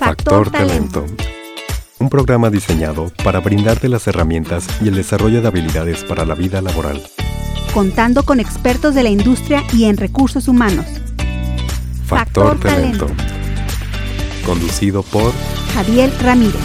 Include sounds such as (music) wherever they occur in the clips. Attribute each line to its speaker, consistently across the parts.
Speaker 1: Factor Talento. Un programa diseñado para brindarte las herramientas y el desarrollo de habilidades para la vida laboral.
Speaker 2: Contando con expertos de la industria y en recursos humanos.
Speaker 1: Factor, Talento. Conducido por
Speaker 2: Javier Ramírez.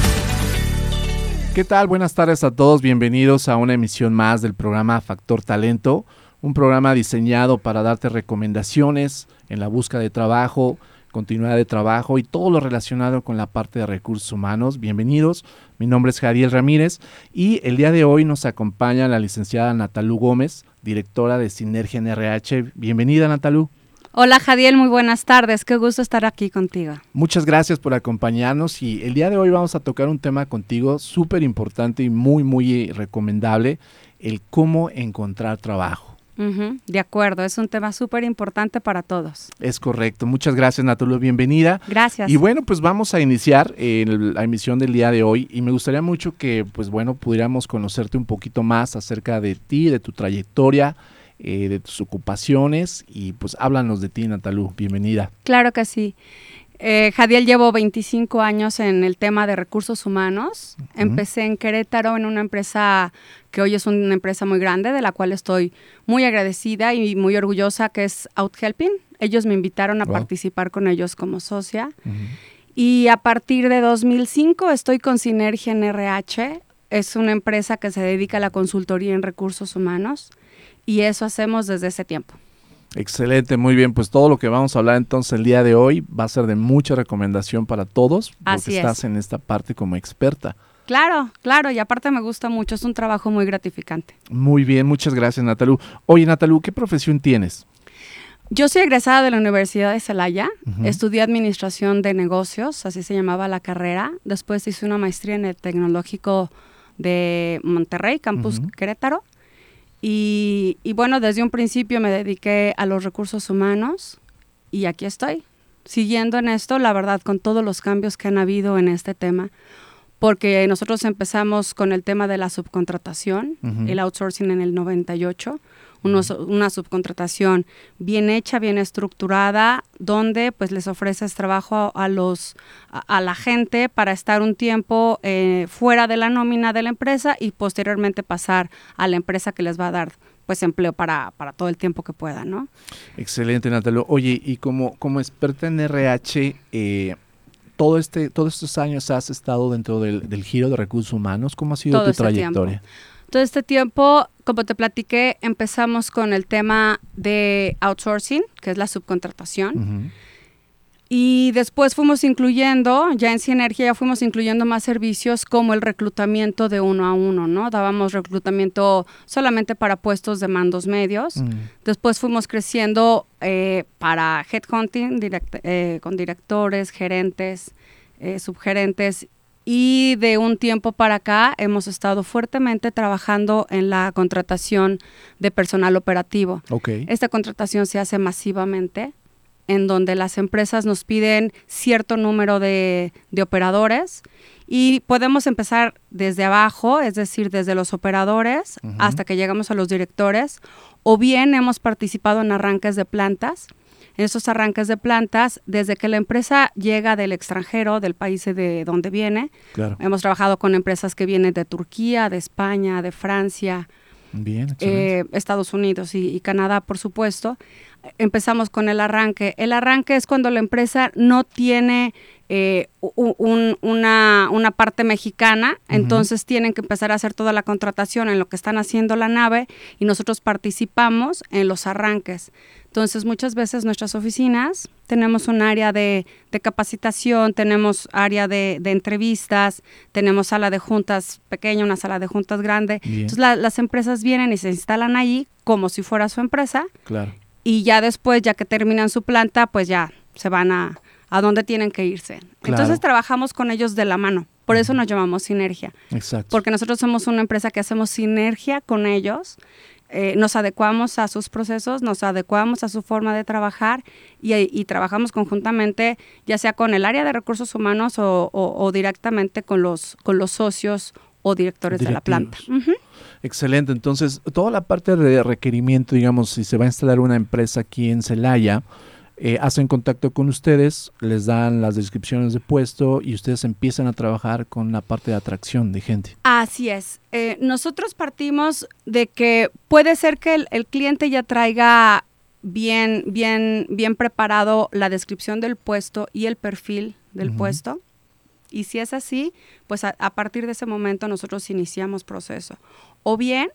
Speaker 3: ¿Qué tal? Buenas tardes a todos. Bienvenidos a una emisión más del programa Factor Talento. Un programa diseñado para darte recomendaciones en la búsqueda de trabajo, continuidad de trabajo y todo lo relacionado con la parte de recursos humanos. Bienvenidos, mi nombre es Jadiel Ramírez y el día de hoy nos acompaña la licenciada Natalú Gómez, directora de Sinergia en RH. Bienvenida Natalú.
Speaker 4: Hola Jadiel, muy buenas tardes, qué gusto estar aquí contigo.
Speaker 3: Muchas gracias por acompañarnos y el día de hoy vamos a tocar un tema contigo súper importante y muy, muy recomendable, el cómo encontrar trabajo
Speaker 4: de acuerdo, es un tema súper importante para todos.
Speaker 3: Es correcto. Muchas gracias, Natalia. Bienvenida.
Speaker 4: Gracias.
Speaker 3: Y bueno, pues vamos a iniciar la emisión del día de hoy y me gustaría mucho que, pues bueno, pudiéramos conocerte un poquito más acerca de ti, de tu trayectoria, eh, de tus ocupaciones y pues háblanos de ti, Natalú. Bienvenida.
Speaker 4: Claro que sí. Eh, Jadiel llevo 25 años en el tema de recursos humanos. Empecé en Querétaro en una empresa que hoy es una empresa muy grande, de la cual estoy muy agradecida y muy orgullosa, que es OutHelping. Ellos me invitaron a participar con ellos como socia. Y a partir de 2005 estoy con Sinergia en RH. Es una empresa que se dedica a la consultoría en recursos humanos y eso hacemos desde ese tiempo.
Speaker 3: Excelente, muy bien. Pues todo lo que vamos a hablar entonces el día de hoy va a ser de mucha recomendación para todos, porque estás en esta parte como experta.
Speaker 4: Claro, claro, y aparte me gusta mucho, es un trabajo muy gratificante.
Speaker 3: Muy bien, muchas gracias Natalú. Oye Natalú, ¿qué profesión tienes?
Speaker 4: Yo soy egresada de la Universidad de Celaya, estudié Administración de Negocios, así se llamaba la carrera, después hice una maestría en el Tecnológico de Monterrey, Campus Querétaro, y, bueno, desde un principio me dediqué a los recursos humanos y aquí estoy, siguiendo en esto, la verdad, con todos los cambios que han habido en este tema, porque nosotros empezamos con el tema de la subcontratación, el outsourcing en el 98, una subcontratación bien hecha, bien estructurada, donde pues les ofreces trabajo a, los a, la gente para estar un tiempo eh, fuera de la nómina de la empresa y posteriormente pasar a la empresa que les va a dar pues empleo para, para todo el tiempo que pueda, ¿no?
Speaker 3: Excelente, Natalia. Oye, y como, como experta en RH, eh, todo este, todos estos años has estado dentro del, giro de recursos humanos. ¿Cómo ha sido tu este trayectoria?
Speaker 4: Todo este tiempo, como te platiqué, empezamos con el tema de outsourcing, que es la subcontratación. Y después fuimos incluyendo, ya en Sinergia ya fuimos incluyendo más servicios como el reclutamiento de uno a uno, ¿no? Dábamos reclutamiento solamente para puestos de mandos medios. Después fuimos creciendo eh, para headhunting eh, con directores, gerentes, eh, subgerentes y de un tiempo para acá hemos estado fuertemente trabajando en la contratación de personal operativo. Esta contratación se hace masivamente, en donde las empresas nos piden cierto número de, operadores y podemos empezar desde abajo, es decir, desde los operadores hasta que llegamos a los directores, o bien hemos participado en arranques de plantas en esos arranques de plantas, desde que la empresa llega del extranjero, del país de donde viene. Hemos trabajado con empresas que vienen de Turquía, de España, de Francia, eh, Estados Unidos y, Canadá, por supuesto. Empezamos con el arranque. El arranque es cuando la empresa no tiene eh, una, una, parte mexicana, entonces tienen que empezar a hacer toda la contratación en lo que están haciendo la nave y nosotros participamos en los arranques. Entonces, muchas veces nuestras oficinas tenemos un área de, capacitación, tenemos área de, entrevistas, tenemos sala de juntas pequeña, una sala de juntas grande. Entonces, las empresas vienen y se instalan allí como si fuera su empresa.
Speaker 3: Claro.
Speaker 4: Y ya después, ya que terminan su planta, pues ya se van a, a donde tienen que irse. Entonces, trabajamos con ellos de la mano. Por eso nos llamamos Sinergia.
Speaker 3: Exacto.
Speaker 4: Porque nosotros somos una empresa que hacemos sinergia con ellos eh, nos adecuamos a sus procesos, nos adecuamos a su forma de trabajar y, trabajamos conjuntamente, ya sea con el área de recursos humanos o, directamente con los, con los socios o directores de la planta.
Speaker 3: Excelente. Entonces, toda la parte de requerimiento, digamos, si se va a instalar una empresa aquí en Celaya, eh, hacen contacto con ustedes, les dan las descripciones de puesto y ustedes empiezan a trabajar con la parte de atracción de gente.
Speaker 4: Así es. Eh, nosotros partimos de que puede ser que el, cliente ya traiga bien, bien, bien preparado la descripción del puesto y el perfil del puesto. Y si es así, pues a, a, partir de ese momento nosotros iniciamos proceso. O bien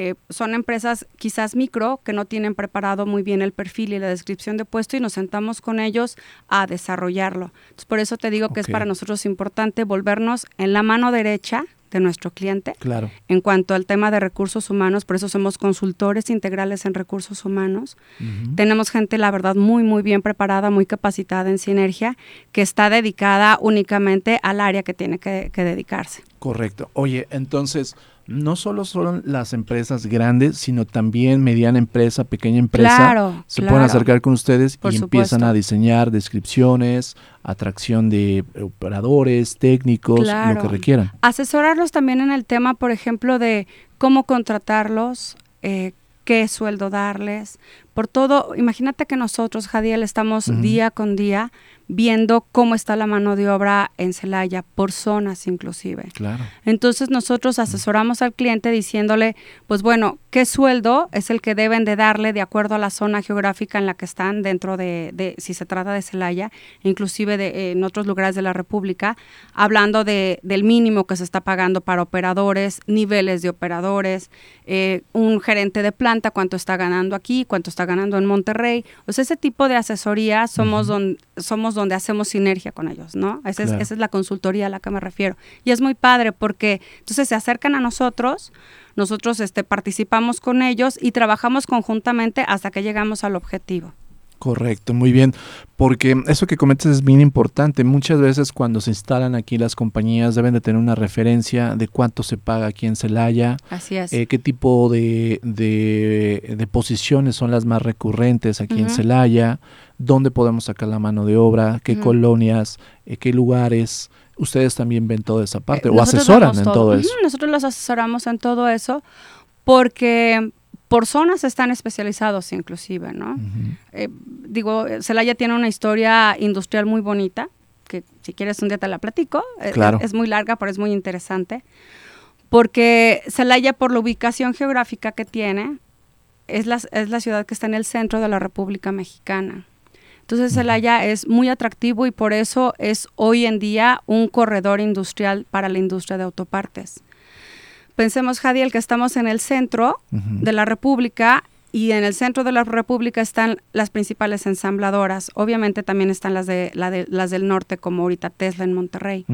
Speaker 4: eh, son empresas quizás micro que no tienen preparado muy bien el perfil y la descripción de puesto y nos sentamos con ellos a desarrollarlo. por eso te digo que es para nosotros importante volvernos en la mano derecha de nuestro cliente.
Speaker 3: Claro.
Speaker 4: En cuanto al tema de recursos humanos, por eso somos consultores integrales en recursos humanos. Tenemos gente, la verdad, muy, muy bien preparada, muy capacitada en sinergia, que está dedicada únicamente al área que tiene que dedicarse.
Speaker 3: Correcto. Oye, entonces, no solo son las empresas grandes, sino también mediana empresa, pequeña empresa, se pueden acercar con ustedes y empiezan a diseñar descripciones, atracción de operadores, técnicos, lo que requieran.
Speaker 4: Asesorarlos también en el tema, por ejemplo, de cómo contratarlos, eh, qué sueldo darles, por todo, imagínate que nosotros, Jadiel, estamos día con día viendo cómo está la mano de obra en Celaya, por zonas inclusive.
Speaker 3: Claro.
Speaker 4: Entonces nosotros asesoramos al cliente diciéndole, pues bueno, ¿qué sueldo es el que deben de darle de acuerdo a la zona geográfica en la que están dentro de, si se trata de Celaya, inclusive de, en otros lugares de la República, hablando de, del mínimo que se está pagando para operadores, niveles de operadores, eh, un gerente de planta, cuánto está ganando aquí, cuánto está ganando en Monterrey. O sea, ese tipo de asesoría somos, donde, somos donde hacemos sinergia con ellos, ¿no? Esa, es, esa es la consultoría a la que me refiero. Y es muy padre porque entonces se acercan a nosotros, nosotros este, participamos con ellos y trabajamos conjuntamente hasta que llegamos al objetivo.
Speaker 3: Correcto, muy bien, porque eso que comentas es bien importante. Muchas veces cuando se instalan aquí las compañías deben de tener una referencia de cuánto se paga aquí en Celaya,
Speaker 4: Así es.
Speaker 3: Eh, qué tipo de, de, posiciones son las más recurrentes aquí en Celaya, dónde podemos sacar la mano de obra, qué colonias, eh, qué lugares. Ustedes también ven toda esa parte eh, o asesoran en todo, eso.
Speaker 4: Nosotros los asesoramos en todo eso porque por zonas están especializados inclusive, ¿no? Eh, digo, Celaya tiene una historia industrial muy bonita, que si quieres un día te la platico. Eh, claro. Es, muy larga, pero es muy interesante. Porque Celaya, por la ubicación geográfica que tiene, es la, es la ciudad que está en el centro de la República Mexicana. Entonces Celaya es muy atractivo y por eso es hoy en día un corredor industrial para la industria de autopartes. Pensemos, Jadiel, que estamos en el centro de la República y en el centro de la República están las principales ensambladoras. Obviamente también están las, de, las del norte, como ahorita Tesla en Monterrey.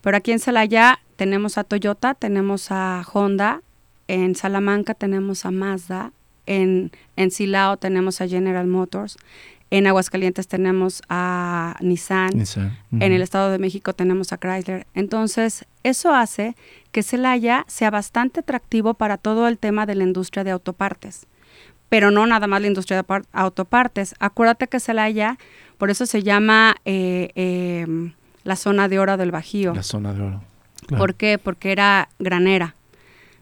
Speaker 4: Pero aquí en Celaya tenemos a Toyota, tenemos a Honda, en Salamanca tenemos a Mazda, en, en Silao tenemos a General Motors, en Aguascalientes tenemos a Nissan, en el Estado de México tenemos a Chrysler. Entonces, eso hace que Celaya sea bastante atractivo para todo el tema de la industria de autopartes. Pero no nada más la industria de autopartes. Acuérdate que Celaya, por eso se llama eh, em, la zona de oro del Bajío.
Speaker 3: La zona de oro.
Speaker 4: ¿Por qué? Porque era granera.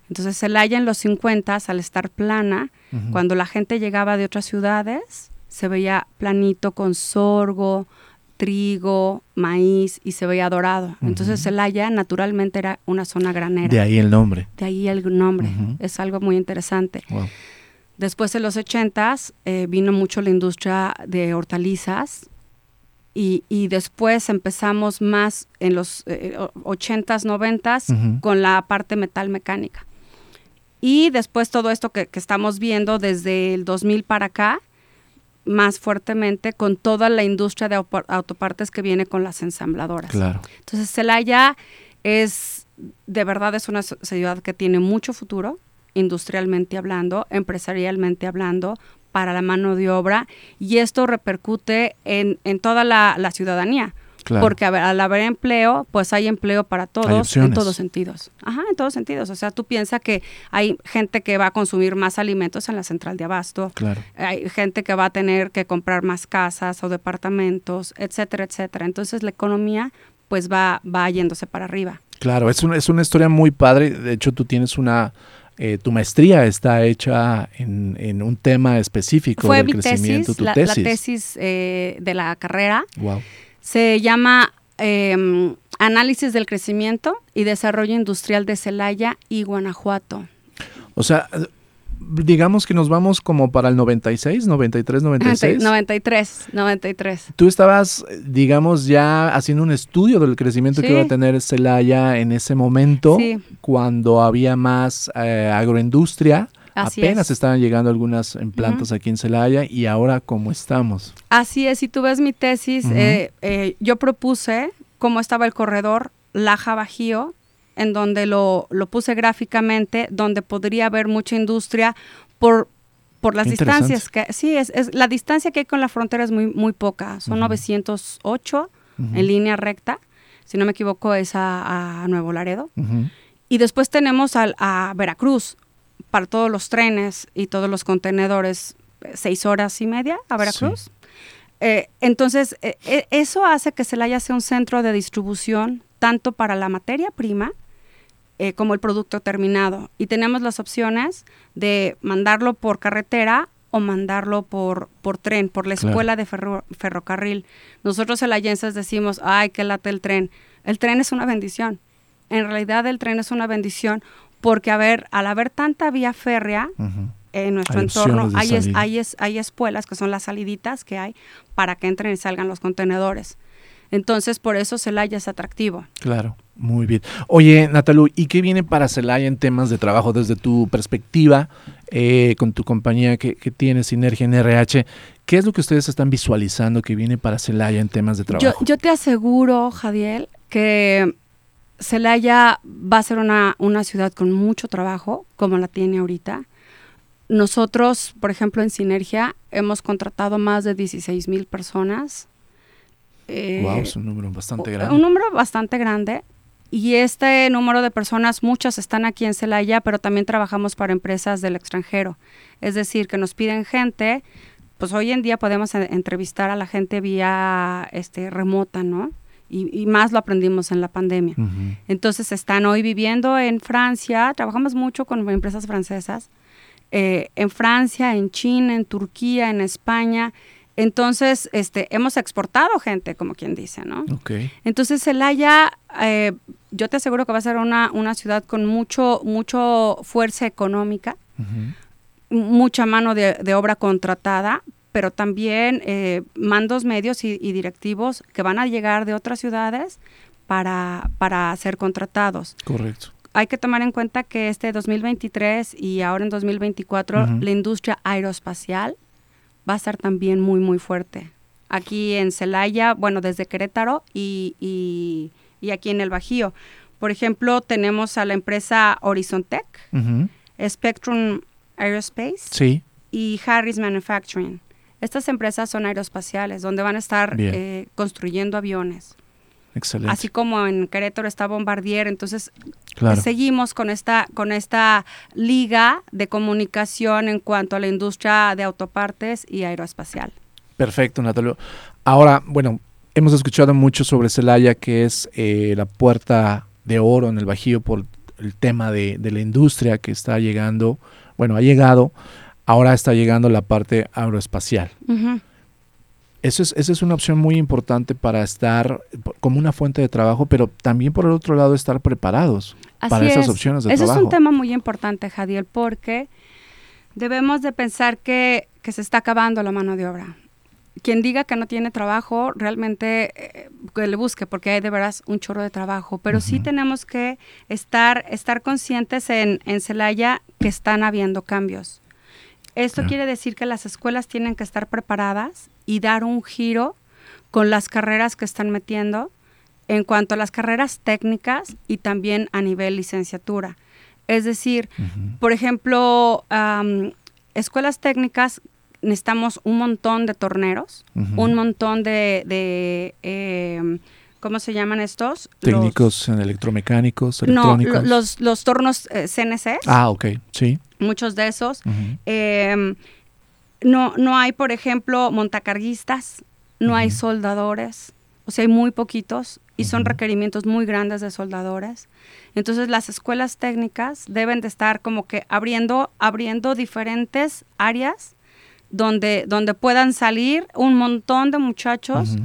Speaker 4: Entonces Celaya en los 50, al estar plana, cuando la gente llegaba de otras ciudades, se veía planito con sorgo, trigo, maíz y se veía dorado. Entonces Celaya naturalmente era una zona granera.
Speaker 3: De ahí el nombre.
Speaker 4: De ahí el nombre. Es algo muy interesante. Después en los ochentas eh, vino mucho la industria de hortalizas y, después empezamos más en los eh, ochentas, noventas con la parte metal mecánica. Y después todo esto que, que estamos viendo desde el 2000 para acá, más fuertemente con toda la industria de autopartes que viene con las ensambladoras.
Speaker 3: Claro.
Speaker 4: Entonces, Celaya es, de verdad, es una ciudad que tiene mucho futuro, industrialmente hablando, empresarialmente hablando, para la mano de obra, y esto repercute en, en toda la ciudadanía. Porque al haber empleo, pues hay empleo para todos en todos sentidos. Ajá, en todos sentidos. O sea, tú piensas que hay gente que va a consumir más alimentos en la central de abasto.
Speaker 3: Claro.
Speaker 4: Hay gente que va a tener que comprar más casas o departamentos, etcétera, etcétera. Entonces la economía pues va, va yéndose para arriba.
Speaker 3: Claro, es una, es una historia muy padre. De hecho, tú tienes una eh, tu maestría está hecha en, un tema específico
Speaker 4: Fue
Speaker 3: del
Speaker 4: mi
Speaker 3: crecimiento,
Speaker 4: tesis, la,
Speaker 3: tesis.
Speaker 4: La tesis eh, de la carrera.
Speaker 3: Wow.
Speaker 4: Se llama em, Análisis del Crecimiento y Desarrollo Industrial de Celaya y Guanajuato.
Speaker 3: O sea, digamos que nos vamos como para el 96, 93, 96.
Speaker 4: 93, 93.
Speaker 3: Tú estabas, digamos, ya haciendo un estudio del crecimiento que iba a tener Celaya en ese momento, cuando había más eh, agroindustria. Apenas estaban llegando algunas en plantas aquí en Celaya y ahora cómo estamos.
Speaker 4: Así es, si tú ves mi tesis, eh, eh, yo propuse cómo estaba el corredor Laja Bajío en donde lo, lo puse gráficamente, donde podría haber mucha industria por, por las distancias que sí es, es, la distancia que hay con la frontera es muy muy poca son 908 en línea recta si no me equivoco es a, Nuevo Laredo. Y después tenemos al, a Veracruz para todos los trenes y todos los contenedores seis horas y media a Veracruz eh, entonces eh, eh, eso hace que Celaya sea un centro de distribución tanto para la materia prima eh, como el producto terminado. Y tenemos las opciones de mandarlo por carretera o mandarlo por, por tren, por la escuela de ferrocarril. Nosotros en la Yensas decimos, ay, que late el tren. El tren es una bendición. En realidad el tren es una bendición porque a ver, al haber tanta vía férrea en nuestro entorno, hay, es, hay, es, hay espuelas que son las saliditas que hay para que entren y salgan los contenedores. Entonces, por eso Celaya es atractivo.
Speaker 3: Claro. Muy bien. Oye, Natalu, ¿y qué viene para Celaya en temas de trabajo desde tu perspectiva eh, con tu compañía que, que tiene Sinergia en RH? ¿Qué es lo que ustedes están visualizando que viene para Celaya en temas de trabajo?
Speaker 4: Yo, te aseguro, Jadiel, que Celaya va a ser una, una ciudad con mucho trabajo, como la tiene ahorita. Nosotros, por ejemplo, en Sinergia hemos contratado más de 16 mil personas.
Speaker 3: wow, eh, es un número bastante grande.
Speaker 4: Un número bastante grande. Y este número de personas, muchas están aquí en Celaya, pero también trabajamos para empresas del extranjero. Es decir, que nos piden gente, pues hoy en día podemos entrevistar a la gente vía este, remota, ¿no? Y, más lo aprendimos en la pandemia. Entonces están hoy viviendo en Francia, trabajamos mucho con empresas francesas, eh, en Francia, en China, en Turquía, en España, entonces, este, hemos exportado gente, como quien dice, ¿no?
Speaker 3: Okay.
Speaker 4: Entonces, Celaya, eh, yo te aseguro que va a ser una, una ciudad con mucho, mucho fuerza económica, mucha mano de, obra contratada, pero también eh, mandos medios y, directivos que van a llegar de otras ciudades para, para ser contratados.
Speaker 3: Correcto.
Speaker 4: Hay que tomar en cuenta que este 2023 y ahora en 2024 la industria aeroespacial va a estar también muy, muy fuerte. Aquí en Celaya, bueno, desde Querétaro y, y, aquí en el Bajío. Por ejemplo, tenemos a la empresa Horizontech, Spectrum Aerospace y Harris Manufacturing. Estas empresas son aeroespaciales, donde van a estar eh, construyendo aviones.
Speaker 3: Excelente.
Speaker 4: Así como en Querétaro está Bombardier, entonces seguimos con esta, con esta liga de comunicación en cuanto a la industria de autopartes y aeroespacial.
Speaker 3: Perfecto, Natalia. Ahora, bueno, hemos escuchado mucho sobre Celaya, que es eh, la puerta de oro en el Bajío por el tema de, la industria que está llegando, bueno, ha llegado, ahora está llegando la parte aeroespacial. Eso es, esa es una opción muy importante para estar como una fuente de trabajo, pero también por el otro lado estar preparados para esas opciones de trabajo.
Speaker 4: Ese es un tema muy importante, Jadiel, porque debemos de pensar que, se está acabando la mano de obra. Quien diga que no tiene trabajo, realmente eh, que le busque, porque hay de veras un chorro de trabajo. Pero sí tenemos que estar, estar conscientes en, en Celaya que están habiendo cambios. Esto quiere decir que las escuelas tienen que estar preparadas y dar un giro con las carreras que están metiendo en cuanto a las carreras técnicas y también a nivel licenciatura. Es decir, por ejemplo, escuelas técnicas necesitamos un montón de torneros, un montón de, em, ¿cómo se llaman estos?
Speaker 3: Técnicos en electromecánicos, electrónicos.
Speaker 4: No, los, los tornos CNC. Eh,
Speaker 3: ah, ok, sí.
Speaker 4: Muchos de esos. No, no hay, por ejemplo, montacarguistas, no hay soldadores, o sea, hay muy poquitos y son requerimientos muy grandes de soldadores. Entonces las escuelas técnicas deben de estar como que abriendo, abriendo diferentes áreas donde, donde puedan salir un montón de muchachos.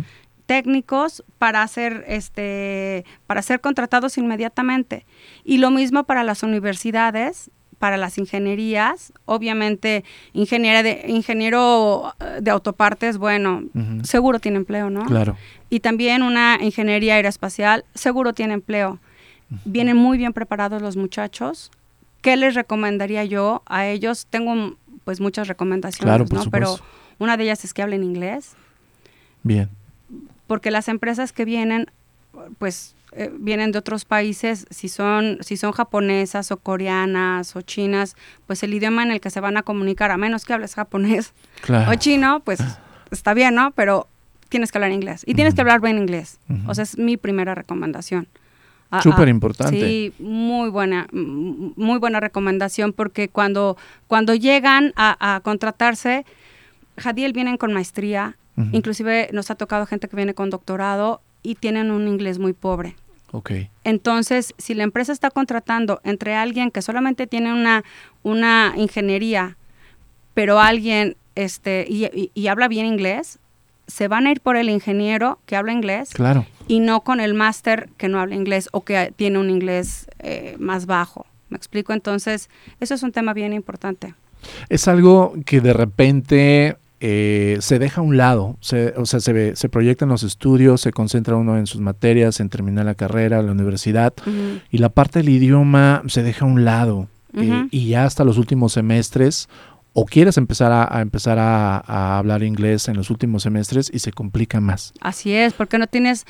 Speaker 4: Técnicos para ser este para ser contratados inmediatamente. Y lo mismo para las universidades para las ingenierías. Obviamente ingeniero de ingeniero eh, de autopartes bueno seguro tiene empleo no
Speaker 3: Claro.
Speaker 4: y también una ingeniería aeroespacial seguro tiene empleo. Vienen muy bien preparados los muchachos. Qué les recomendaría yo a ellos tengo pues muchas recomendaciones
Speaker 3: Claro, por
Speaker 4: no pero
Speaker 3: supuesto.
Speaker 4: una de ellas es que hablen inglés.
Speaker 3: Bien.
Speaker 4: Porque las empresas que vienen, pues eh, vienen de otros países, si son, si son japonesas o coreanas o chinas, pues el idioma en el que se van a comunicar, a menos que hables japonés
Speaker 3: Claro.
Speaker 4: o chino, pues (laughs) está bien, ¿no? Pero tienes que hablar inglés y tienes que hablar bien inglés. O sea, es mi primera recomendación. Ah,
Speaker 3: Súper
Speaker 4: ah,
Speaker 3: importante.
Speaker 4: Sí, muy buena, muy buena recomendación porque cuando, cuando llegan a, a contratarse, Jadiel vienen con maestría, Inclusive nos ha tocado gente que viene con doctorado y tienen un inglés muy pobre.
Speaker 3: Ok.
Speaker 4: Entonces, si la empresa está contratando entre alguien que solamente tiene una, una ingeniería, pero alguien este, y, y- y habla bien inglés, se van a ir por el ingeniero que habla inglés
Speaker 3: Claro.
Speaker 4: y no con el máster que no habla inglés o que tiene un inglés eh, más bajo. ¿Me explico? Entonces, eso es un tema bien importante.
Speaker 3: Es algo que de repente eh, se deja a un lado, se- o sea, se, se proyecta en los estudios, se concentra uno en sus materias, en terminar la carrera, la universidad, y la parte del idioma se deja a un lado. eh, y ya hasta los últimos semestres, o quieres empezar a, a empezar a, a hablar inglés en los últimos semestres y se complica más.
Speaker 4: Así es, porque no tienes,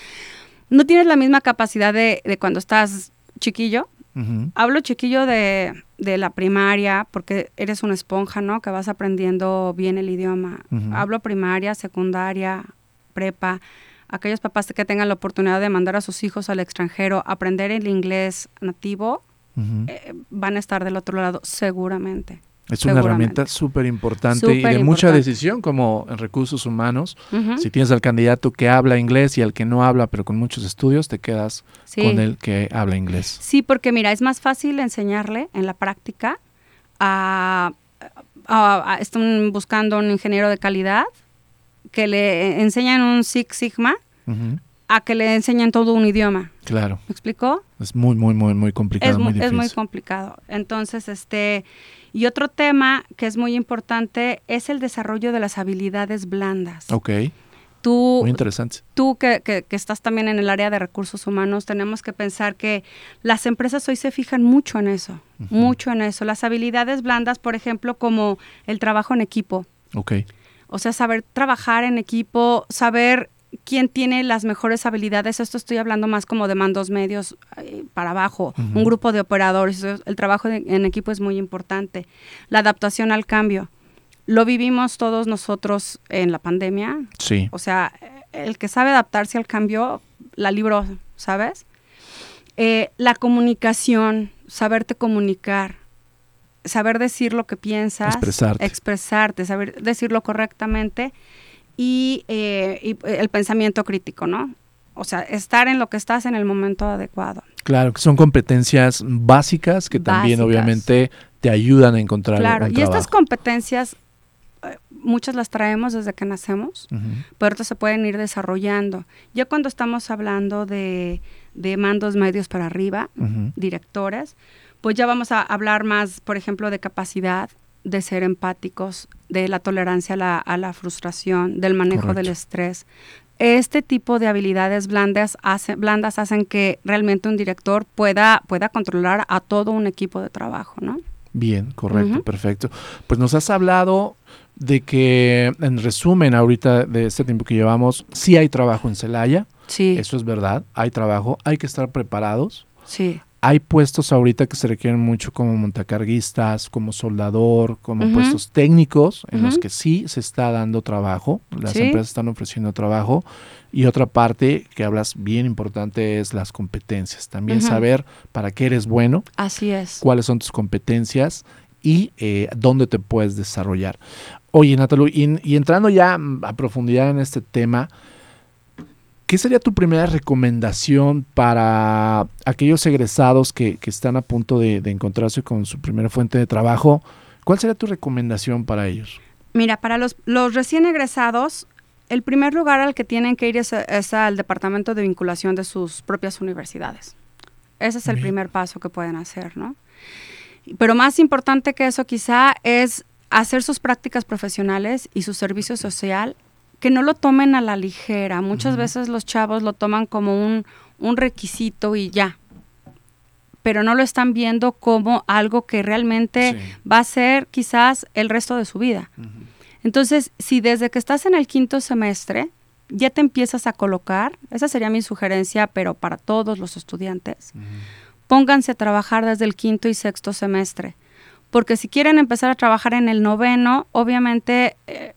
Speaker 4: no tienes la misma capacidad de, de cuando estás chiquillo. Hablo chiquillo de, de la primaria, porque eres una esponja, ¿no? Que vas aprendiendo bien el idioma. Hablo primaria, secundaria, prepa. Aquellos papás que tengan la oportunidad de mandar a sus hijos al extranjero a aprender el inglés nativo, eh, van a estar del otro lado, seguramente.
Speaker 3: Es una herramienta súper importante y de mucha
Speaker 4: importante.
Speaker 3: decisión como en recursos humanos. Si tienes al candidato que habla inglés y al que no habla, pero con muchos estudios, te quedas
Speaker 4: Sí.
Speaker 3: con el que habla inglés.
Speaker 4: Sí, porque mira, es más fácil enseñarle en la práctica a, a- a- están buscando un ingeniero de calidad que le enseñan un Six Sigma
Speaker 3: Ujú.
Speaker 4: A que le enseñen todo un idioma.
Speaker 3: Claro,
Speaker 4: ¿Me explicó?
Speaker 3: es muy, muy, muy, muy complicado,
Speaker 4: Es
Speaker 3: muy
Speaker 4: muy,
Speaker 3: difícil.
Speaker 4: es muy complicado. Entonces, este, y otro tema que es muy importante es el desarrollo de las habilidades blandas.
Speaker 3: ok,
Speaker 4: Tú,
Speaker 3: muy interesante.
Speaker 4: tú que, que- que estás también en el área de recursos humanos, tenemos que pensar que las empresas hoy se fijan mucho en eso, mucho en eso. Las habilidades blandas, por ejemplo, como el trabajo en equipo.
Speaker 3: Ok,
Speaker 4: O sea, saber trabajar en equipo, saber quién tiene las mejores habilidades. Esto estoy hablando más como de mandos medios eh, para abajo,
Speaker 3: Ujú.
Speaker 4: un grupo de operadores. El trabajo de- en equipo es muy importante. La adaptación al cambio. Lo vivimos todos nosotros en la pandemia.
Speaker 3: sí,
Speaker 4: O sea, el que sabe adaptarse al cambio, la libró, ¿sabes? Eh, la comunicación, saberte comunicar, saber decir lo que piensas,
Speaker 3: Expresarte.
Speaker 4: expresarte, saber decirlo correctamente y, eh, y el pensamiento crítico, ¿no? O sea, estar en lo que estás en el momento adecuado.
Speaker 3: claro, que son competencias básicas que también
Speaker 4: Básicas.
Speaker 3: obviamente te ayudan a encontrar
Speaker 4: Claro,
Speaker 3: un
Speaker 4: y estas competencias, eh, muchas las traemos desde que nacemos.
Speaker 3: Ujú.
Speaker 4: pero otras se pueden ir desarrollando. Ya cuando estamos hablando de, de mandos medios para arriba, directores, pues ya vamos a hablar más, por ejemplo, de capacidad, de ser empáticos, de la tolerancia a la, a la frustración, del manejo del estrés. Este tipo de habilidades blandas, hace- blandas hacen que realmente un director pueda, pueda controlar a todo un equipo de trabajo, ¿no?
Speaker 3: Bien, correcto, perfecto. Pues nos has hablado de que, en resumen, ahorita de este tiempo que llevamos, sí hay trabajo en Celaya,
Speaker 4: Sí,
Speaker 3: eso es verdad, hay trabajo, hay que estar preparados.
Speaker 4: sí.
Speaker 3: Hay puestos ahorita que se requieren mucho como montacarguistas, como soldador, como puestos técnicos en los que sí se está dando trabajo, las
Speaker 4: Sí.
Speaker 3: empresas están ofreciendo trabajo. Y otra parte que hablas bien importante es las competencias. También saber para qué eres bueno,
Speaker 4: Así es.
Speaker 3: cuáles son tus competencias y eh, dónde te puedes desarrollar. Oye, Natalu, y, y entrando ya a profundidad en este tema, ¿Qué sería tu primera recomendación para aquellos egresados que, están a punto de, encontrarse con su primera fuente de trabajo? ¿Cuál sería tu recomendación para ellos?
Speaker 4: Mira, para los, los recién egresados, el primer lugar al que tienen que ir es, al departamento de vinculación de sus propias universidades. Ese es el primer paso que pueden hacer, ¿no? Pero más importante que eso quizá es hacer sus prácticas profesionales y su servicio social, que no lo tomen a la ligera. Muchas veces los chavos lo toman como un, requisito y ya, pero no lo están viendo como algo que realmente va a ser quizás el resto de su vida. Entonces, si desde que estás en el quinto semestre ya te empiezas a colocar, esa sería mi sugerencia, pero para todos los estudiantes, pónganse a trabajar desde el quinto y sexto semestre. Porque si quieren empezar a trabajar en el noveno, obviamente eh,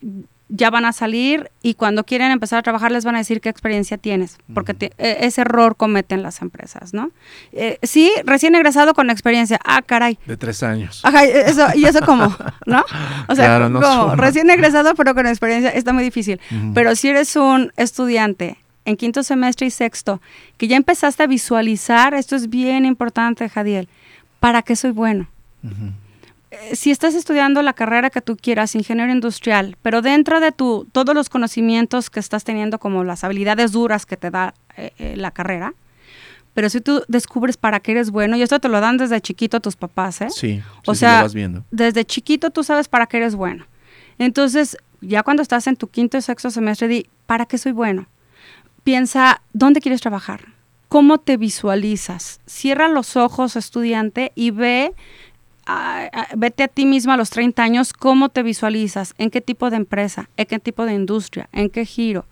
Speaker 4: ya van a salir y cuando quieren empezar a trabajar les van a decir qué experiencia tienes, porque e, ese error cometen las empresas, ¿no? Eh, sí, recién egresado con experiencia, ah, caray.
Speaker 3: De tres años.
Speaker 4: Ajá, eso, ¿y eso cómo? (laughs) ¿No? O sea, como recién egresado pero con experiencia está muy difícil. Pero si eres un estudiante en quinto semestre y sexto, que ya empezaste a visualizar, esto es bien importante, Jadiel, ¿para qué soy bueno? Eh, si estás estudiando la carrera que tú quieras, ingeniero industrial, pero dentro de tu, todos los conocimientos que estás teniendo, como las habilidades duras que te da eh, eh, la carrera, pero si tú descubres para qué eres bueno, y esto te lo dan desde chiquito tus papás, ¿eh?
Speaker 3: Sí, o sea, lo vas viendo.
Speaker 4: desde chiquito tú sabes para qué eres bueno. Entonces, ya cuando estás en tu quinto y sexto semestre, di, ¿para qué soy bueno? Piensa, ¿dónde quieres trabajar? ¿Cómo te visualizas? Cierra los ojos, estudiante, y ve vete a ti mismo a los 30 años, cómo te visualizas, en qué tipo de empresa, en qué tipo de industria, en qué giro.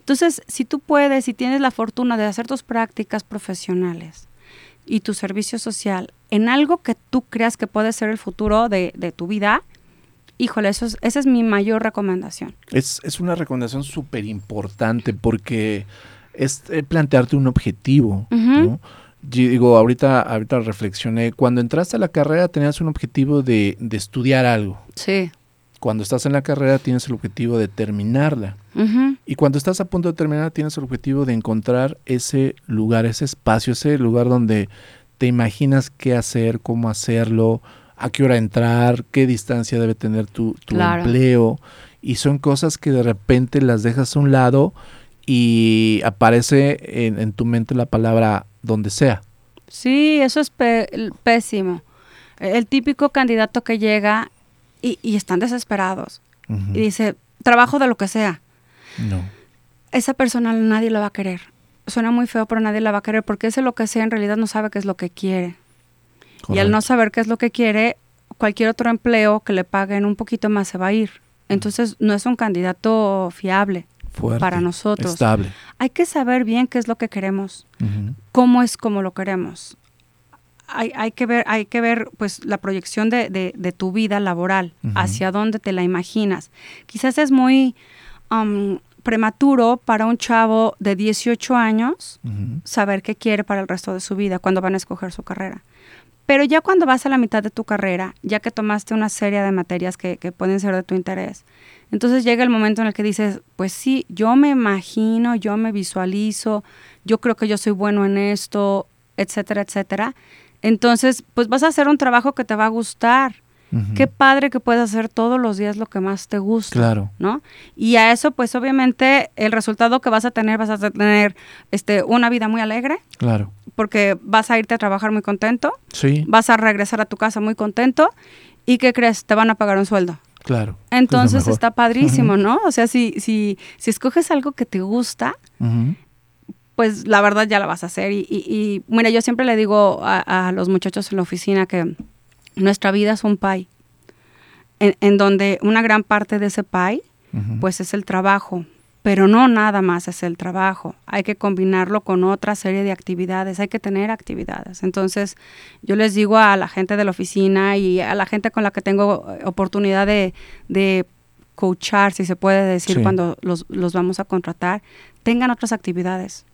Speaker 4: Entonces, si tú puedes y tienes la fortuna de hacer tus prácticas profesionales y tu servicio social en algo que tú creas que puede ser el futuro de, tu vida, híjole, eso esa es mi mayor recomendación.
Speaker 3: Es, una recomendación súper importante porque es eh, plantearte un objetivo, ¿no? Digo, ahorita, ahorita reflexioné, cuando entraste a la carrera tenías un objetivo de, estudiar algo.
Speaker 4: Sí.
Speaker 3: Cuando estás en la carrera tienes el objetivo de terminarla. Y cuando estás a punto de terminar tienes el objetivo de encontrar ese lugar, ese espacio, ese lugar donde te imaginas qué hacer, cómo hacerlo, a qué hora entrar, qué distancia debe tener tu, empleo. Y son cosas que de repente las dejas a un lado y aparece en tu mente la palabra donde sea.
Speaker 4: Sí, eso es pésimo. El típico candidato que llega y, están desesperados y dice, trabajo de lo que sea.
Speaker 3: No.
Speaker 4: Esa persona nadie la va a querer. Suena muy feo, pero nadie la va a querer porque ese lo que sea en realidad no sabe qué es lo que quiere. Y al no saber qué es lo que quiere, cualquier otro empleo que le paguen un poquito más se va a ir. Entonces no es un candidato fiable para nosotros.
Speaker 3: Estable.
Speaker 4: Hay que saber bien qué es lo que queremos, cómo es como lo queremos. Hay, hay, que ver, hay que ver pues la proyección de, de, tu vida laboral, hacia dónde te la imaginas. Quizás es muy um, prematuro para un chavo de 18 años saber qué quiere para el resto de su vida cuando van a escoger su carrera. Pero ya cuando vas a la mitad de tu carrera, ya que tomaste una serie de materias que, que pueden ser de tu interés, entonces llega el momento en el que dices, pues sí, yo me imagino, yo me visualizo, yo creo que yo soy bueno en esto, etcétera, etcétera. Entonces, pues vas a hacer un trabajo que te va a gustar. Qué padre que puedas hacer todos los días lo que más te gusta.
Speaker 3: Claro.
Speaker 4: ¿No? Y a eso, pues obviamente, el resultado que vas a tener, vas a tener este, una vida muy alegre.
Speaker 3: Claro.
Speaker 4: Porque vas a irte a trabajar muy contento.
Speaker 3: Sí.
Speaker 4: Vas a regresar a tu casa muy contento. ¿Y qué crees? Te van a pagar un sueldo.
Speaker 3: Claro.
Speaker 4: Entonces está padrísimo, ¿no? O sea, si, si, si escoges algo que te gusta, pues la verdad ya la vas a hacer. Y, y, mira, yo siempre le digo a, los muchachos en la oficina que nuestra vida es un pie, en, donde una gran parte de ese pie, pues es el trabajo, pero no nada más es el trabajo, hay que combinarlo con otra serie de actividades, hay que tener actividades. Entonces, yo les digo a la gente de la oficina y a la gente con la que tengo eh, oportunidad de, de coachar, si se puede decir, cuando los, los, vamos a contratar, tengan otras actividades.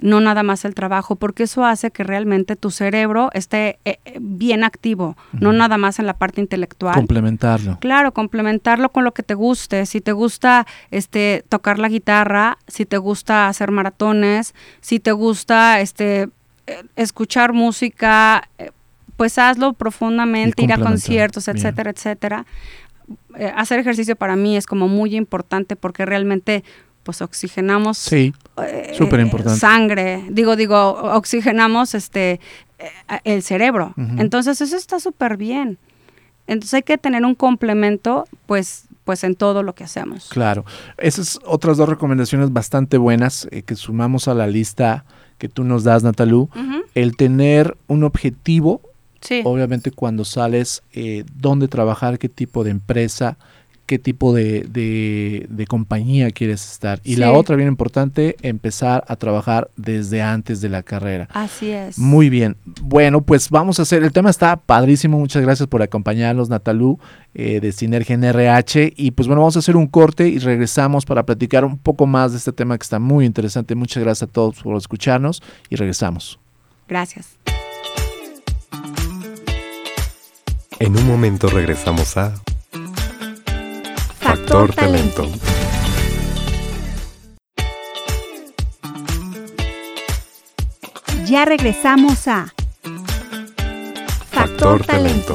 Speaker 4: No nada más el trabajo, porque eso hace que realmente tu cerebro esté eh, eh, bien activo, no nada más en la parte intelectual.
Speaker 3: Complementarlo.
Speaker 4: Claro, complementarlo con lo que te guste. Si te gusta este tocar la guitarra, si te gusta hacer maratones, si te gusta este eh, escuchar música, pues hazlo profundamente, ir a conciertos, etcétera, etcétera. hacer ejercicio para mí es como muy importante porque realmente pues oxigenamos
Speaker 3: sí,
Speaker 4: eh,
Speaker 3: importante.
Speaker 4: sangre, digo, digo, oxigenamos este eh, el cerebro. Entonces eso está súper bien. Entonces hay que tener un complemento, pues, pues en todo lo que hacemos.
Speaker 3: Claro. Esas otras dos recomendaciones bastante buenas eh, que sumamos a la lista que tú nos das, Natalú. El tener un objetivo,
Speaker 4: sí.
Speaker 3: obviamente cuando sales, eh, dónde trabajar, qué tipo de empresa, qué tipo de, de, compañía quieres estar. Y la otra, bien importante, empezar a trabajar desde antes de la carrera.
Speaker 4: Así es.
Speaker 3: Muy bien. Bueno, pues vamos a hacer, el tema está padrísimo. Muchas gracias por acompañarnos, Natalú, eh, de Sinergia NRH. Y pues bueno, vamos a hacer un corte y regresamos para platicar un poco más de este tema que está muy interesante. Muchas gracias a todos por escucharnos y regresamos.
Speaker 4: Gracias.
Speaker 1: En un momento regresamos a Factor Talento.
Speaker 2: Ya regresamos a Factor, Talento.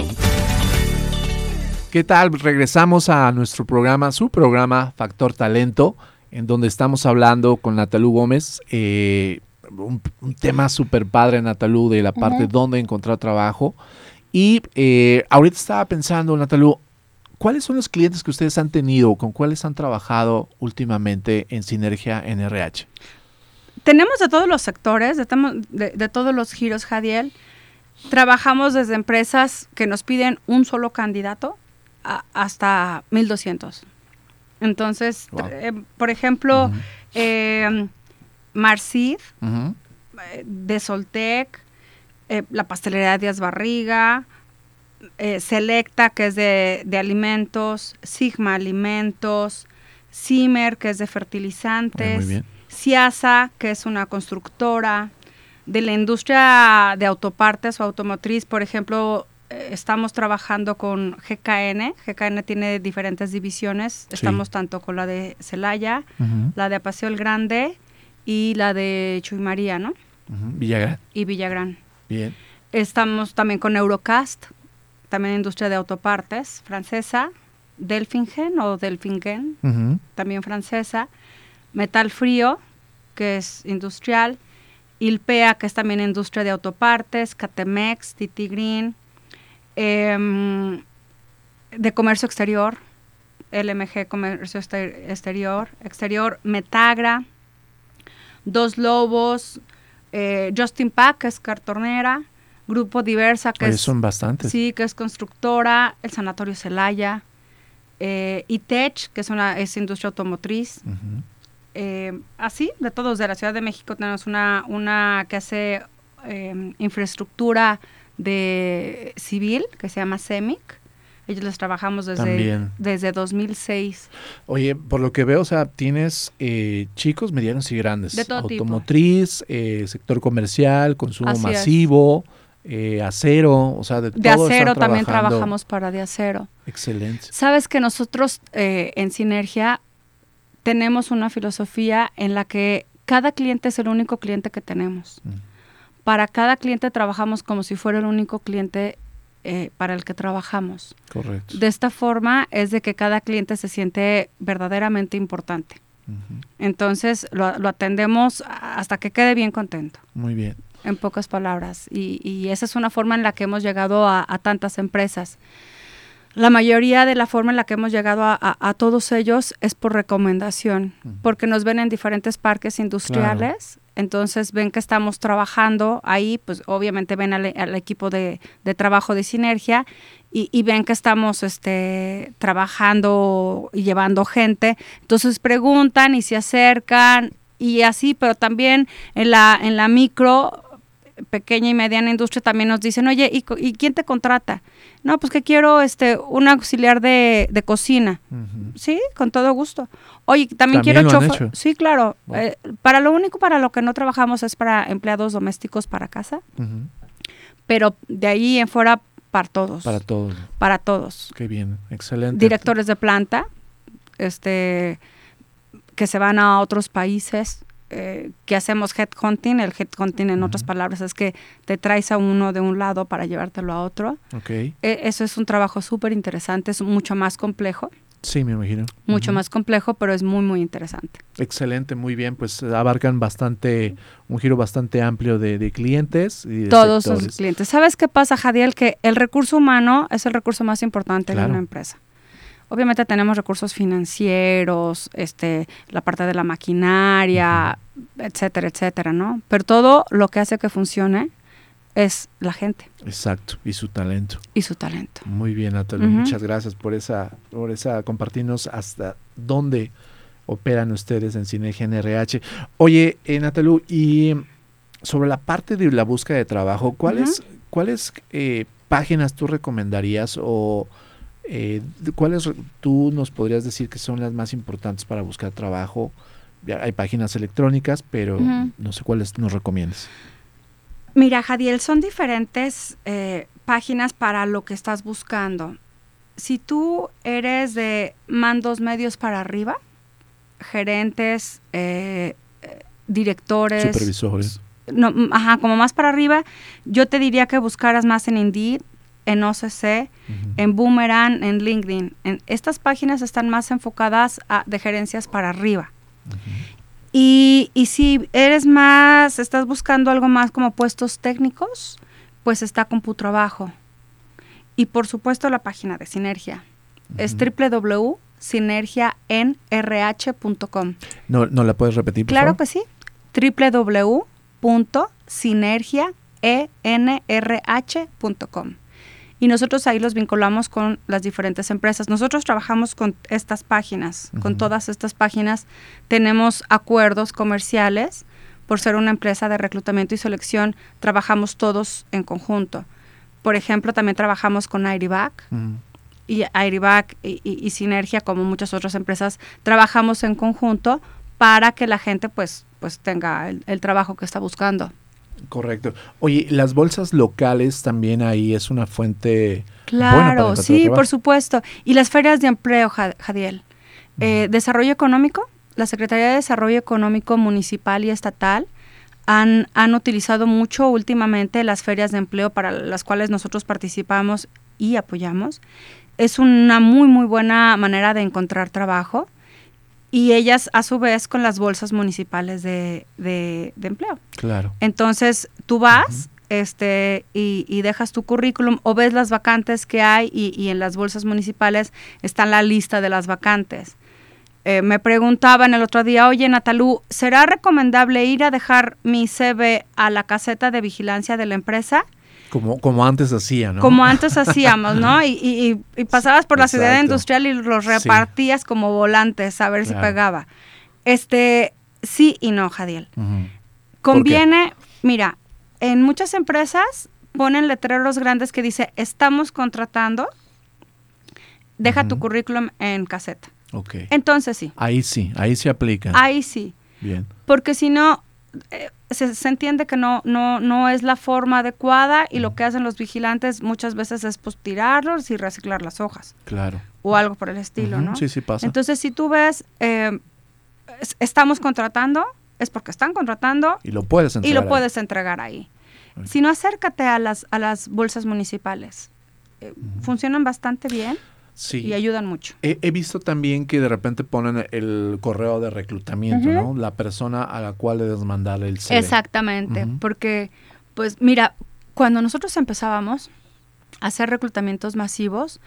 Speaker 3: ¿Qué tal? Regresamos a nuestro programa, su programa Factor Talento, en donde estamos hablando con Natalú Gómez. Eh, un, tema súper padre, Natalú, de la parte de dónde encontrar trabajo. Y eh, ahorita estaba pensando, Natalú, ¿cuáles son los clientes que ustedes han tenido o con cuáles han trabajado últimamente en Sinergia NRH?
Speaker 4: Tenemos de todos los sectores, de, todos los giros, Jadiel. Trabajamos desde empresas que nos piden un solo candidato hasta 1200. Entonces, eh, por ejemplo, eh, Marcid, eh, de Soltec, la pastelería Díaz Barriga, eh, Selecta, que es de, alimentos, Sigma Alimentos, Zimmer, que es de fertilizantes, Ciasa, que es una constructora, de la industria de autopartes o automotriz, por ejemplo, eh, estamos trabajando con GKN. GKN tiene diferentes divisiones. Estamos tanto con la de Celaya, la de Apaseo el Grande y la de Chuy María, ¿no?
Speaker 3: Villagrán.
Speaker 4: Y Villagrán.
Speaker 3: Bien.
Speaker 4: Estamos también con Eurocast, también industria de autopartes francesa, Delfingen o Delfingen, también francesa, Metal Frío, que es industrial, Ilpea, que es también industria de autopartes, Catemex, Titi Green, em, de comercio exterior, LMG Comercio Exterior, exterior Metagra, Dos Lobos, eh, Justin Pack, que es cartonera, Grupo Diversa, que es...
Speaker 3: son bastantes.
Speaker 4: Sí, que es constructora, el Sanatorio Celaya, eh, ITECH, que es una es industria automotriz. Eh, así, de todos, de la Ciudad de México tenemos una, una que hace em, infraestructura de civil, que se llama CEMIC. Ellos les trabajamos desde, desde 2006.
Speaker 3: Oye, por lo que veo, o sea, tienes eh, chicos, medianos y grandes.
Speaker 4: De todo
Speaker 3: Automotriz, eh, sector comercial, consumo masivo. Eh, acero, o sea, de,
Speaker 4: de acero también trabajamos para de acero.
Speaker 3: Excelente.
Speaker 4: Sabes que nosotros eh, en Sinergia tenemos una filosofía en la que cada cliente es el único cliente que tenemos. Mm. Para cada cliente trabajamos como si fuera el único cliente eh, para el que trabajamos.
Speaker 3: Correcto.
Speaker 4: De esta forma es de que cada cliente se siente verdaderamente importante. Entonces lo, atendemos hasta que quede bien contento.
Speaker 3: Muy bien
Speaker 4: en pocas palabras. Y, esa es una forma en la que hemos llegado a, tantas empresas. La mayoría de la forma en la que hemos llegado a, todos ellos es por recomendación, porque nos ven en diferentes parques industriales, entonces ven que estamos trabajando ahí, pues obviamente ven al, equipo de, trabajo de sinergia y, ven que estamos este, trabajando y llevando gente, entonces preguntan y se acercan y así, pero también en la, en la micro pequeña y mediana industria también nos dicen, oye, ¿y, quién te contrata? No, pues que quiero este un auxiliar de, de cocina. Sí, con todo gusto. Oye, también,
Speaker 3: También
Speaker 4: quiero chofer. Sí, claro.
Speaker 3: Wow.
Speaker 4: Eh, para lo único para lo que no trabajamos es para empleados domésticos para casa, pero de ahí en fuera para todos.
Speaker 3: Para todos.
Speaker 4: para todos.
Speaker 3: Qué bien, excelente.
Speaker 4: Directores de planta, este, que se van a otros países, eh, que hacemos headhunting. El headhunting, en otras palabras, es que te traes a uno de un lado para llevártelo a otro. E- eso es un trabajo súper interesante, es mucho más complejo,
Speaker 3: Sí, me imagino.
Speaker 4: mucho más complejo, pero es muy, muy interesante.
Speaker 3: Excelente, muy bien. Pues abarcan bastante, un giro bastante amplio de, de clientes y de
Speaker 4: Todos
Speaker 3: sectores.
Speaker 4: sus clientes. ¿Sabes qué pasa, Jadiel? Que el recurso humano es el recurso más importante
Speaker 3: Claro.
Speaker 4: de una empresa. Obviamente tenemos recursos financieros, este, la parte de la maquinaria, etcétera, etcétera, ¿no? Pero todo lo que hace que funcione es la gente
Speaker 3: Exacto, y su talento.
Speaker 4: y su talento.
Speaker 3: Muy bien, Natalia. Muchas gracias por esa, por esa compartirnos hasta dónde operan ustedes en Sinergia NRH. Oye, eh, Natalu, y sobre la parte de la búsqueda de trabajo, ¿cuáles, cuáles eh, páginas tú recomendarías o eh, cuáles tú nos podrías decir que son las más importantes para buscar trabajo? Hay páginas electrónicas, pero no sé cuáles nos recomiendas.
Speaker 4: Mira, Jadiel, son diferentes eh, páginas para lo que estás buscando. Si tú eres de mandos medios para arriba, gerentes, eh, eh, directores,
Speaker 3: Supervisores.
Speaker 4: no, ajá, como más para arriba, yo te diría que buscaras más en Indeed, en OCC, en Boomerang, en LinkedIn. En, estas páginas están más enfocadas a, de gerencias para arriba. Y, y si eres más, estás buscando algo más como puestos técnicos, pues está CompuTrabajo. Y por supuesto la página de Sinergia. Es www.sinergianrh.com.
Speaker 3: ¿No, ¿No la puedes repetir, por
Speaker 4: Claro
Speaker 3: favor?
Speaker 4: que sí. www.sinergiaenrh.com. Y nosotros ahí los vinculamos con las diferentes empresas. Nosotros trabajamos con estas páginas, con todas estas páginas. Tenemos acuerdos comerciales. Por ser una empresa de reclutamiento y selección, trabajamos todos en conjunto. Por ejemplo, también trabajamos con IRIBAC
Speaker 3: Ujú.
Speaker 4: y IRIBAC y, y- y Sinergia, como muchas otras empresas, trabajamos en conjunto para que la gente pues, pues tenga el, el trabajo que está buscando.
Speaker 3: Correcto. Oye, las bolsas locales también ahí es una fuente
Speaker 4: Claro, sí, por supuesto. Y las ferias de empleo, Ja- Jadiel. Eh, Desarrollo económico, la Secretaría de Desarrollo Económico Municipal y Estatal han, han utilizado mucho últimamente las ferias de empleo para las cuales nosotros participamos y apoyamos. Es una muy, muy buena manera de encontrar trabajo. Y ellas, a su vez, con las bolsas municipales de, de- de empleo.
Speaker 3: Claro.
Speaker 4: Entonces, tú vas este, y, y dejas tu currículum o ves las vacantes que hay y, y en las bolsas municipales está la lista de las vacantes. Eh, me preguntaban el otro día, oye Natalú, ¿será recomendable ir a dejar mi CV a la caseta de vigilancia de la empresa?
Speaker 3: Como, como antes hacía, ¿no?
Speaker 4: Como antes hacíamos, ¿no? Y, y- y- pasabas por la ciudad industrial y los
Speaker 3: Sí.
Speaker 4: repartías como volantes a ver
Speaker 3: Claro.
Speaker 4: si pegaba. Este, sí y no, Jadiel. Conviene, mira, en muchas empresas ponen letreros grandes que dice, estamos contratando, deja tu currículum en caseta.
Speaker 3: Ok.
Speaker 4: Entonces sí,
Speaker 3: Ahí sí, ahí se aplica.
Speaker 4: ahí sí,
Speaker 3: Bien.
Speaker 4: porque si no, eh, se, se entiende que no, no, no es la forma adecuada y lo que hacen los vigilantes muchas veces es pues tirarlos y reciclar las hojas
Speaker 3: Claro.
Speaker 4: o algo por el estilo, ¿no?
Speaker 3: Sí, sí pasa.
Speaker 4: Entonces si tú ves, eh, es- estamos contratando, es porque están contratando
Speaker 3: y lo puedes
Speaker 4: y
Speaker 3: entregar
Speaker 4: lo
Speaker 3: ahí.
Speaker 4: puedes entregar ahí. Si no, acércate a las, a las bolsas municipales. Eh, Funcionan bastante bien
Speaker 3: Sí.
Speaker 4: y ayudan mucho.
Speaker 3: He, he visto también que de repente ponen el correo de reclutamiento. ¿no? La persona a la cual debes mandar el CV.
Speaker 4: Exactamente, porque, pues mira, cuando nosotros empezábamos a hacer reclutamientos masivos,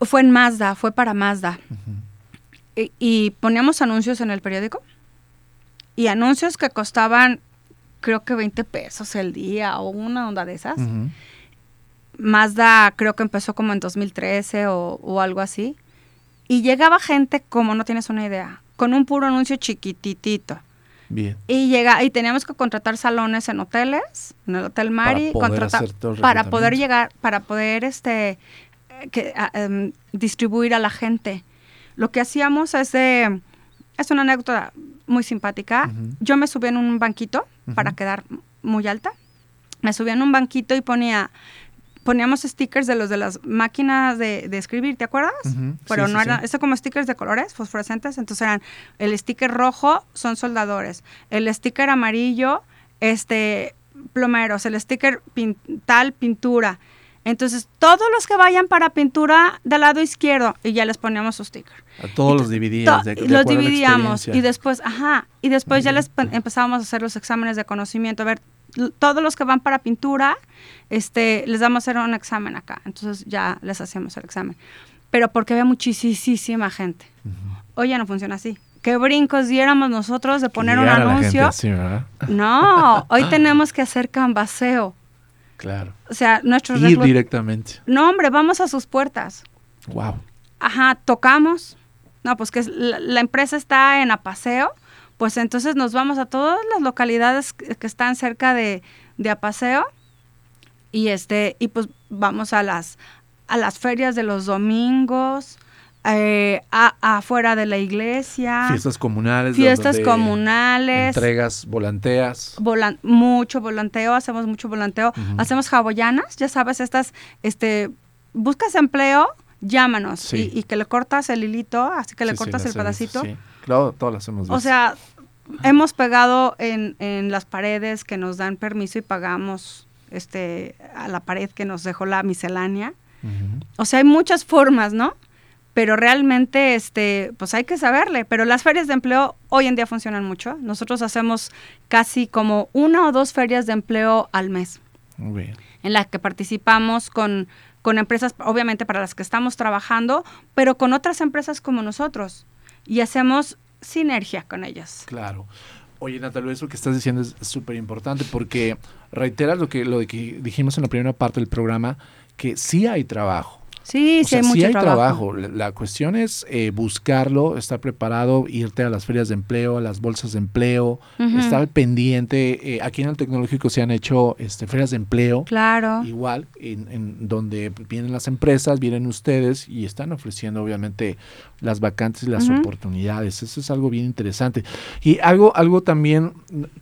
Speaker 4: fue en Mazda, fue para Mazda.
Speaker 3: Ujú.
Speaker 4: Y, y poníamos anuncios en el periódico y anuncios que costaban creo que 20 pesos el día o una onda de esas. Mazda creo que empezó como en 2013 o, o algo así. Y llegaba gente como no tienes una idea, con un puro anuncio chiquititito.
Speaker 3: Bien.
Speaker 4: Y llega y teníamos que contratar salones en hoteles, en el Hotel Mari,
Speaker 3: Para poder
Speaker 4: contratar- para poder llegar, para poder este que, a- em, distribuir a la gente. Lo que hacíamos es de, es una anécdota muy simpática. Yo me subí en un banquito para quedar muy alta. Me subí en un banquito y ponía poníamos stickers de los de las máquinas de, de escribir, ¿te acuerdas? Pero
Speaker 3: sí,
Speaker 4: no
Speaker 3: sí,
Speaker 4: eran,
Speaker 3: sí.
Speaker 4: eso como stickers de colores fosforescentes, entonces eran el sticker rojo son soldadores, el sticker amarillo, este plomeros, el sticker pin- tal pintura. Entonces, todos los que vayan para pintura del lado izquierdo y ya les poníamos su sticker.
Speaker 3: A todos los
Speaker 4: to-
Speaker 3: de- de
Speaker 4: los dividíamos y después, ajá, y después ya les empezábamos a hacer los exámenes de conocimiento. A ver, todos los que van para pintura, este, les damos a hacer un examen acá. Entonces ya les hacíamos el examen. Pero porque había muchísima gente. Hoy ya no funciona así. ¿Qué brincos diéramos nosotros de poner un
Speaker 3: gente
Speaker 4: anuncio? No, hoy (laughs) tenemos que hacer canvaseo.
Speaker 3: Claro.
Speaker 4: O sea, nuestros
Speaker 3: Ir directamente.
Speaker 4: No, hombre, vamos a sus puertas.
Speaker 3: Wow.
Speaker 4: Ajá, tocamos. No, pues que la, la empresa está en Apaseo, pues entonces nos vamos a todas las localidades que, están cerca de, de Apaseo y este y pues vamos a las a las ferias de los domingos, eh, a- afuera de la iglesia,
Speaker 3: Fiestas comunales.
Speaker 4: fiestas comunales,
Speaker 3: Entregas, volanteas.
Speaker 4: volan- mucho volanteo, hacemos mucho volanteo, hacemos hawaianas, ya sabes, estas, este, buscas empleo, llámanos
Speaker 3: Sí.
Speaker 4: y, y que le cortas el hilito, así que le
Speaker 3: Sí,
Speaker 4: cortas el pedacito.
Speaker 3: Sí, claro, todas las hemos visto.
Speaker 4: O sea, hemos pegado en, en las paredes que nos dan permiso y pagamos este a la pared que nos dejó la miscelánea. O sea, hay muchas formas, ¿no? Pero realmente, este, pues hay que saberle. Pero las ferias de empleo hoy en día funcionan mucho. Nosotros hacemos casi como una o dos ferias de empleo al mes,
Speaker 3: Muy bien.
Speaker 4: en las que participamos con, con empresas, obviamente para las que estamos trabajando, pero con otras empresas como nosotros. Y hacemos sinergia con ellas.
Speaker 3: Claro. Oye, Natalia, eso que estás diciendo es súper importante porque reiteras lo que, lo que dijimos en la primera parte del programa, que sí hay trabajo.
Speaker 4: Sí,
Speaker 3: O
Speaker 4: sí
Speaker 3: sea,
Speaker 4: hay
Speaker 3: sí hay
Speaker 4: trabajo.
Speaker 3: trabajo. La, la cuestión es eh, buscarlo, estar preparado, irte a las ferias de empleo, a las bolsas de empleo, estar pendiente. Eh, aquí en el tecnológico se han hecho este, ferias de empleo.
Speaker 4: Claro.
Speaker 3: Igual, en, en donde vienen las empresas, vienen ustedes y están ofreciendo obviamente las vacantes y las oportunidades. Eso es algo bien interesante. Y algo, algo también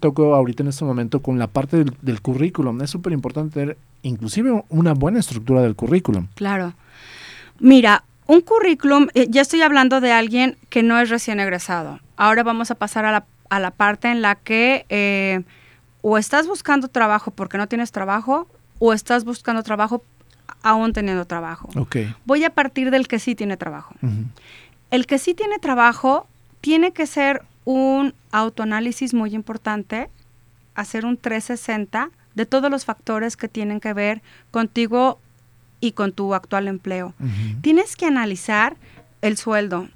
Speaker 3: toco ahorita en este momento con la parte del, del currículum. Es súper importante tener inclusive una buena estructura del currículum.
Speaker 4: Claro. Mira, un currículum, eh, ya estoy hablando de alguien que no es recién egresado. Ahora vamos a pasar a la, a la parte en la que eh, o estás buscando trabajo porque no tienes trabajo o estás buscando trabajo aún teniendo trabajo.
Speaker 3: Ok.
Speaker 4: Voy a partir del que sí tiene trabajo. El que sí tiene trabajo tiene que ser un autoanálisis muy importante, hacer un 360 de todos los factores que tienen que ver contigo y con tu actual empleo. Tienes que analizar el sueldo.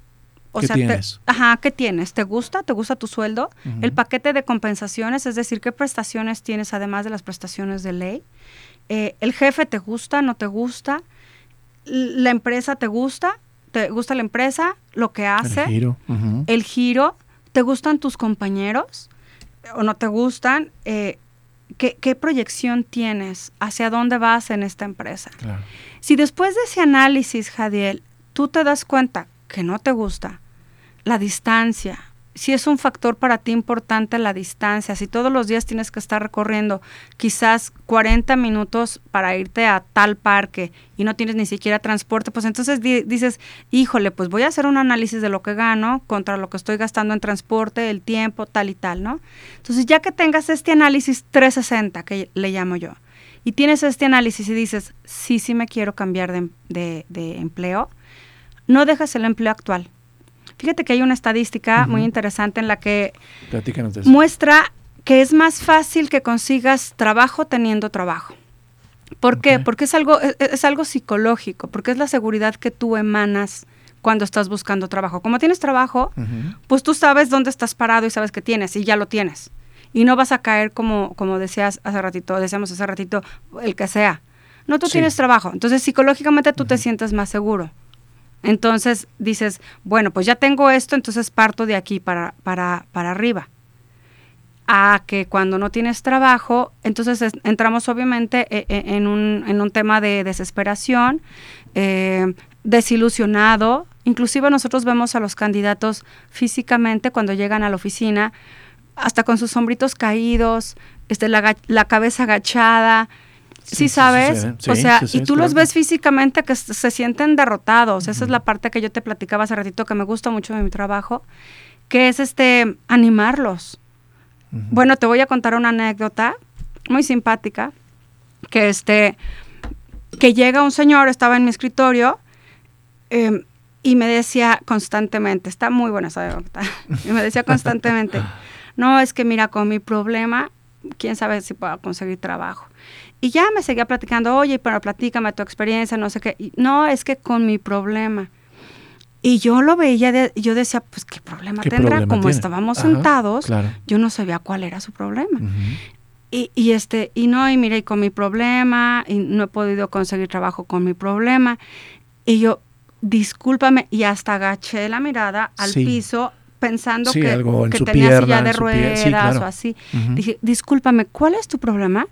Speaker 4: O
Speaker 3: ¿Qué
Speaker 4: sea, te-
Speaker 3: tienes?
Speaker 4: ajá, ¿qué tienes? ¿Te gusta? ¿Te gusta tu sueldo? El paquete de compensaciones, es decir, ¿qué prestaciones tienes además de las prestaciones de ley? Eh, ¿El jefe te gusta? ¿No te gusta? ¿La empresa te gusta? ¿Te gusta la empresa? ¿Lo que hace?
Speaker 3: El giro.
Speaker 4: El giro, ¿te gustan tus compañeros o no te gustan? Eh, ¿qué, qué proyección tienes? ¿Hacia dónde vas en esta empresa?
Speaker 3: Claro.
Speaker 4: Si después de ese análisis, Jadiel, tú te das cuenta que no te gusta, la distancia, si es un factor para ti importante la distancia, si todos los días tienes que estar recorriendo quizás 40 minutos para irte a tal parque y no tienes ni siquiera transporte, pues entonces di- dices, híjole, pues voy a hacer un análisis de lo que gano contra lo que estoy gastando en transporte, el tiempo, tal y tal, ¿no? Entonces ya que tengas este análisis 360, que le llamo yo, y tienes este análisis y dices, sí, sí me quiero cambiar de, de- empleo, no dejas el empleo actual. Fíjate que hay una estadística muy interesante en la que muestra que es más fácil que consigas trabajo teniendo trabajo. ¿Por qué? Porque es algo, es, es algo psicológico, porque es la seguridad que tú emanas cuando estás buscando trabajo. Como tienes trabajo, pues tú sabes dónde estás parado y sabes que tienes y ya lo tienes. Y no vas a caer como, como decías hace ratito, decíamos hace ratito, el que sea. No, tú
Speaker 3: Sí.
Speaker 4: tienes trabajo. Entonces, psicológicamente tú te sientes más seguro. Entonces dices, bueno, pues ya tengo esto, entonces parto de aquí para, para, para arriba. a que cuando no tienes trabajo, entonces es- entramos obviamente e- e- en un, en un tema de desesperación, eh, desilusionado. Inclusive nosotros vemos a los candidatos físicamente cuando llegan a la oficina, hasta con sus hombritos caídos, este, la, la cabeza agachada.
Speaker 3: Sí,
Speaker 4: Sí,
Speaker 3: sí
Speaker 4: sabes, o sea, y tú los ves físicamente que se sienten derrotados. Esa es la parte que yo te platicaba hace ratito que me gusta mucho de mi trabajo, que es este animarlos. Bueno, te voy a contar una anécdota muy simpática, que este, que llega un señor, estaba en mi escritorio, em, y me decía constantemente, está muy buena esa anécdota, (laughs) y me decía constantemente, (laughs) no, es que mira, con mi problema, quién sabe si puedo conseguir trabajo. Y ya me seguía platicando, oye, pero platícame tu experiencia, no sé qué. Y, no, es que con mi problema. Y yo lo veía, de- yo decía, pues, ¿qué problema
Speaker 3: ¿Qué
Speaker 4: tendrá?
Speaker 3: problema
Speaker 4: Como
Speaker 3: tiene?
Speaker 4: estábamos
Speaker 3: Ajá,
Speaker 4: sentados,
Speaker 3: Claro.
Speaker 4: yo no sabía cuál era su problema. Y, y este, y no, y mira, y con mi problema, y no he podido conseguir trabajo con mi problema. Y yo, discúlpame, y hasta agaché la mirada al
Speaker 3: Sí.
Speaker 4: piso pensando
Speaker 3: Sí,
Speaker 4: que, tenía
Speaker 3: pierna,
Speaker 4: silla de ruedas
Speaker 3: sí, claro.
Speaker 4: o así. Dije, discúlpame, ¿cuál es tu problema?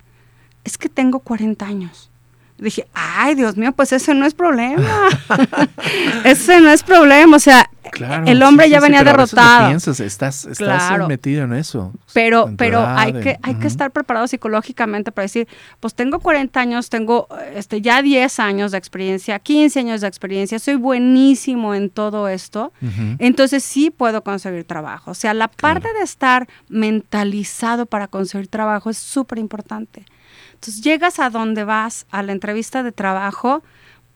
Speaker 4: Es que tengo 40 años. Dije, ay, Dios mío, pues ese no es problema. (laughs) ese no es problema. O sea,
Speaker 3: Claro,
Speaker 4: el hombre
Speaker 3: sí,
Speaker 4: ya
Speaker 3: sí,
Speaker 4: venía
Speaker 3: pero veces lo
Speaker 4: derrotado.
Speaker 3: piensas, estás, estás
Speaker 4: Claro.
Speaker 3: metido en eso.
Speaker 4: Pero,
Speaker 3: en
Speaker 4: pero hay que, hay que estar preparado psicológicamente para decir, pues tengo 40 años, tengo este, ya 10 años de experiencia, 15 años de experiencia, soy buenísimo en todo esto, entonces sí puedo conseguir trabajo. O sea, la parte de estar mentalizado para conseguir trabajo es súper importante. Entonces llegas a donde vas, a la entrevista de trabajo,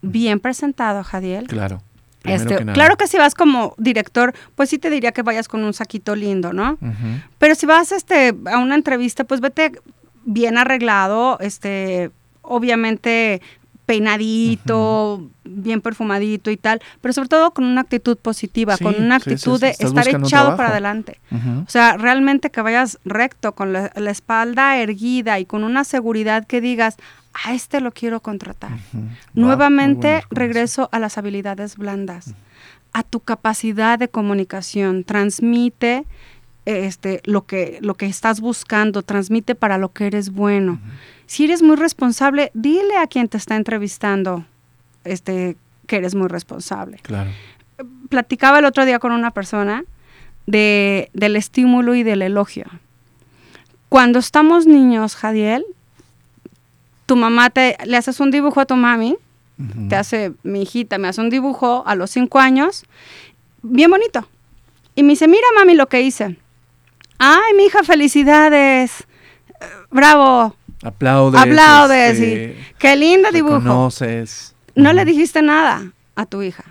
Speaker 4: bien presentado, Jadiel.
Speaker 3: Claro.
Speaker 4: Este,
Speaker 3: que
Speaker 4: claro que si vas como director, pues sí te diría que vayas con un saquito lindo, ¿no? Pero si vas este, a una entrevista, pues vete bien arreglado, este, obviamente peinadito, bien perfumadito y tal, pero sobre todo con una actitud positiva,
Speaker 3: Sí,
Speaker 4: con una
Speaker 3: sí,
Speaker 4: actitud
Speaker 3: sí,
Speaker 4: de estar echado para adelante. O sea, realmente que vayas recto, con la, la espalda erguida y con una seguridad que digas, a este lo quiero contratar. Nuevamente regreso a las habilidades blandas, a tu capacidad de comunicación. Transmite este, lo, que, lo que estás buscando, transmite para lo que eres bueno. Si eres muy responsable, dile a quien te está entrevistando este, que eres muy responsable.
Speaker 3: Claro.
Speaker 4: Platicaba el otro día con una persona de, del estímulo y del elogio. Cuando estamos niños, Jadiel, tu mamá te le haces un dibujo a tu mami, te hace, mi hijita me hace un dibujo a los cinco años, bien bonito. Y me dice, mira mami lo que hice. Ay, mi hija, felicidades. Bravo.
Speaker 3: Aplaudes.
Speaker 4: Aplaudes.
Speaker 3: este,
Speaker 4: y, qué lindo dibujo. No le dijiste nada a tu hija.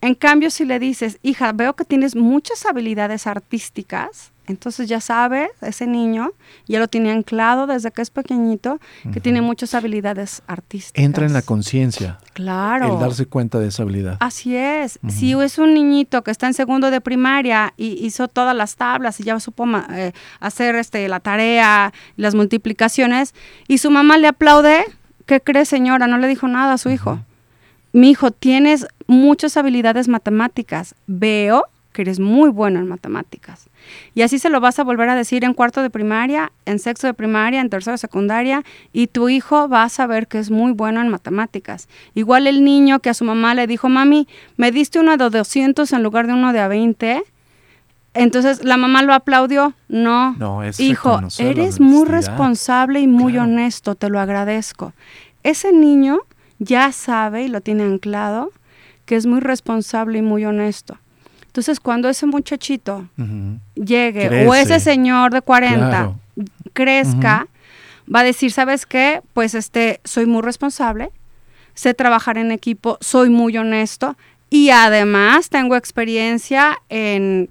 Speaker 4: En cambio, si le dices, hija, veo que tienes muchas habilidades artísticas, entonces ya sabes, ese niño ya lo tiene anclado desde que es pequeñito, que tiene muchas habilidades artísticas.
Speaker 3: Entra en la conciencia.
Speaker 4: Claro.
Speaker 3: El darse cuenta de esa habilidad.
Speaker 4: Así es. Si es un niñito que está en segundo de primaria y hizo todas las tablas y ya supo eh, hacer este, la tarea, las multiplicaciones, y su mamá le aplaude, ¿qué cree señora? No le dijo nada a su hijo. Mi hijo, tienes muchas habilidades matemáticas. Veo que eres muy bueno en matemáticas. Y así se lo vas a volver a decir en cuarto de primaria, en sexto de primaria, en tercero de secundaria, y tu hijo va a saber que es muy bueno en matemáticas. Igual el niño que a su mamá le dijo, mami, me diste uno de 200 en lugar de uno de a 20. Entonces la mamá lo aplaudió. No,
Speaker 3: No, es
Speaker 4: hijo, eres muy responsable y muy
Speaker 3: Claro.
Speaker 4: honesto, te lo agradezco. Ese niño ya sabe y lo tiene anclado que es muy responsable y muy honesto. Entonces, cuando ese muchachito llegue
Speaker 3: Crece.
Speaker 4: o ese señor de 40
Speaker 3: Claro.
Speaker 4: crezca, va a decir, ¿sabes qué? Pues este, soy muy responsable, sé trabajar en equipo, soy muy honesto y además tengo experiencia en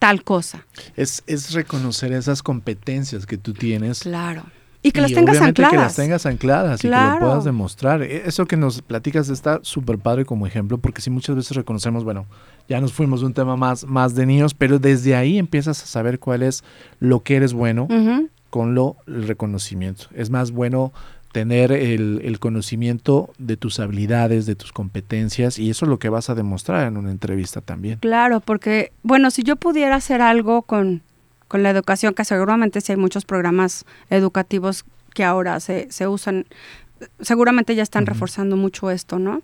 Speaker 4: tal cosa.
Speaker 3: Es, es reconocer esas competencias que tú tienes.
Speaker 4: Claro. Y que las tengas ancladas.
Speaker 3: que las tengas ancladas y que lo puedas demostrar. E- Eso que nos platicas está súper padre como ejemplo, porque si muchas veces reconocemos, bueno, ya nos fuimos de un tema más, más de niños, pero desde ahí empiezas a saber cuál es lo que eres bueno con lo el reconocimiento. Es más bueno tener el, el conocimiento de tus habilidades, de tus competencias, y eso es lo que vas a demostrar en una entrevista también.
Speaker 4: Claro, porque, bueno, si yo pudiera hacer algo con con la educación, que seguramente sí hay muchos programas educativos que ahora se, se usan, seguramente ya están reforzando mucho esto, ¿no?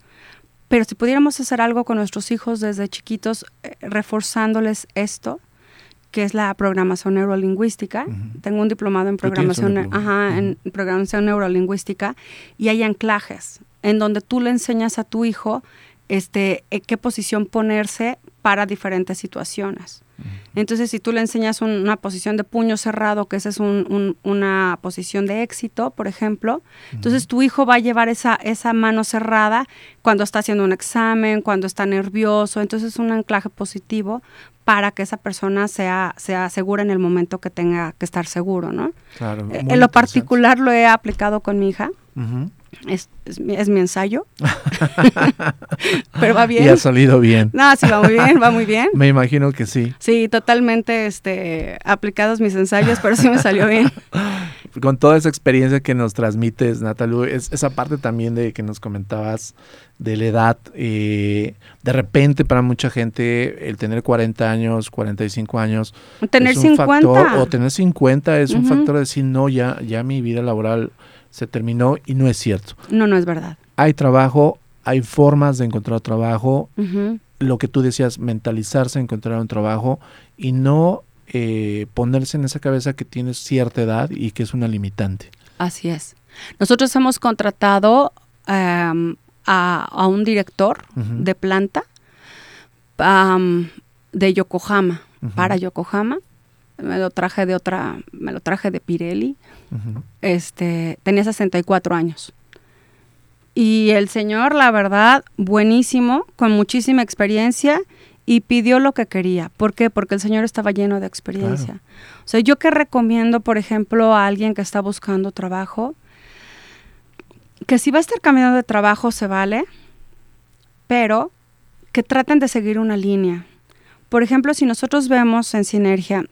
Speaker 4: Pero si pudiéramos hacer algo con nuestros hijos desde chiquitos, eh, reforzándoles esto, que es la programación neurolingüística. Tengo un diplomado en programación, en programación neurolingüística y hay anclajes en donde tú le enseñas a tu hijo este, en qué posición ponerse para diferentes situaciones. Entonces, si tú le enseñas una posición de puño cerrado, que esa es una posición de éxito, por ejemplo, entonces tu hijo va a llevar esa, esa mano cerrada cuando está haciendo un examen, cuando está nervioso, entonces es un anclaje positivo para que esa persona sea, sea segura en el momento que tenga que estar seguro, ¿no? Claro, eh, en lo particular lo he aplicado con mi hija es, es, mi, es, mi, ensayo. (laughs) Pero va bien.
Speaker 3: Y ha salido bien.
Speaker 4: No, sí, va muy bien, va muy bien. (laughs)
Speaker 3: me imagino que sí.
Speaker 4: Sí, totalmente este, aplicados mis ensayos, pero sí me salió bien. (laughs)
Speaker 3: Con toda esa experiencia que nos transmites, Natalu, es, esa parte también de que nos comentabas de la edad, eh, de repente para mucha gente el tener 40 años, 45 años,
Speaker 4: tener
Speaker 3: es un
Speaker 4: 50
Speaker 3: factor, o tener 50 es un factor de decir, no, ya, ya mi vida laboral se terminó y no es cierto.
Speaker 4: No, no es verdad.
Speaker 3: Hay trabajo, hay formas de encontrar trabajo. Lo que tú decías, mentalizarse, encontrar un trabajo y no eh, ponerse en esa cabeza que tienes cierta edad y que es una limitante.
Speaker 4: Así es. Nosotros hemos contratado em, a, un director de planta de Yokohama, para Yokohama. Me lo traje de otra, me lo traje de Pirelli este, tenía 64 años. Y el señor, la verdad, buenísimo, con muchísima experiencia y pidió lo que quería. ¿Por qué? Porque el señor estaba lleno de experiencia. O sea, yo que recomiendo, por ejemplo, a alguien que está buscando trabajo, que si va a estar cambiando de trabajo se vale, pero que traten de seguir una línea. Por ejemplo, si nosotros vemos en Sinergia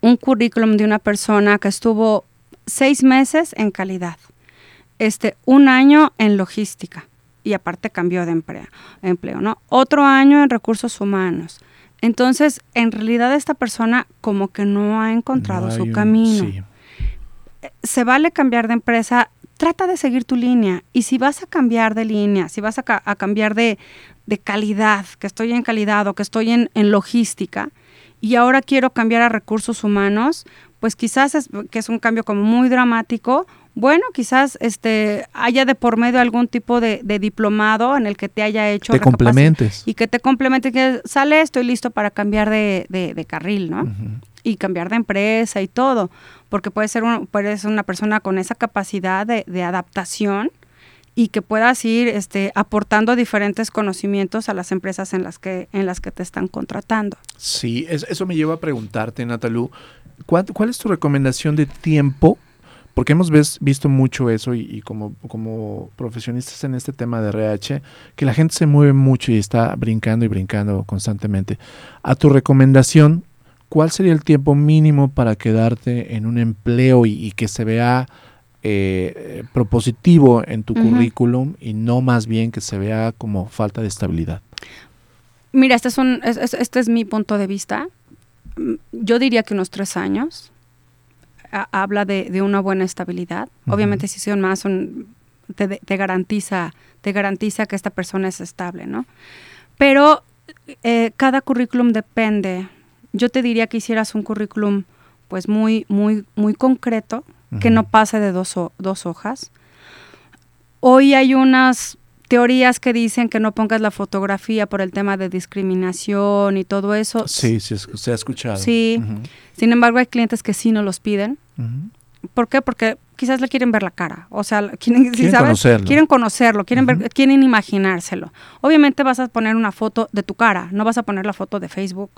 Speaker 4: un currículum de una persona que estuvo seis meses en calidad, este, un año en logística y aparte cambió de empleo, empleo, ¿no? Otro año en recursos humanos. Entonces, en realidad esta persona como que no ha encontrado su camino. Se vale cambiar de empresa, trata de seguir tu línea. Y si vas a cambiar de línea, si vas a, cambiar de, calidad, que estoy en calidad o que estoy en, en logística, y ahora quiero cambiar a recursos humanos, pues quizás es, que es un cambio como muy dramático, bueno, quizás este haya de por medio algún tipo de, diplomado en el que te haya hecho
Speaker 3: te complementes
Speaker 4: y que te complemente que sale estoy listo para cambiar de, carril, ¿no? Y cambiar de empresa y todo, porque puede ser, un, puede ser una persona con esa capacidad de, adaptación y que puedas ir este, aportando diferentes conocimientos a las empresas en las que, en las que te están contratando.
Speaker 3: Sí, eso me lleva a preguntarte, Natalú, ¿cuál, es tu recomendación de tiempo? Porque hemos visto mucho eso y, como, como profesionistas en este tema de RH, que la gente se mueve mucho y está brincando y brincando constantemente. A tu recomendación, ¿cuál sería el tiempo mínimo para quedarte en un empleo y, que se vea eh, propositivo en tu currículum y no más bien que se vea como falta de estabilidad?
Speaker 4: Mira, este es, un, este es mi punto de vista yo diría que unos tres años. habla de, una buena estabilidad. Obviamente si son más, te, garantiza, te garantiza que esta persona es estable, ¿no? Pero eh, cada currículum depende. Yo te diría que hicieras un currículum pues muy, muy, muy concreto, que no pase de dos, dos hojas. Hoy hay unas teorías que dicen que no pongas la fotografía por el tema de discriminación y todo eso.
Speaker 3: Sí, sí, se ha escuchado.
Speaker 4: Sí. Sin embargo, hay clientes que sí no los piden. ¿Por qué? Porque quizás le quieren ver la cara. O sea, quieren, conocerlo. Quieren conocerlo, quieren, ver, quieren imaginárselo. Obviamente vas a poner una foto de tu cara, no vas a poner la foto de Facebook.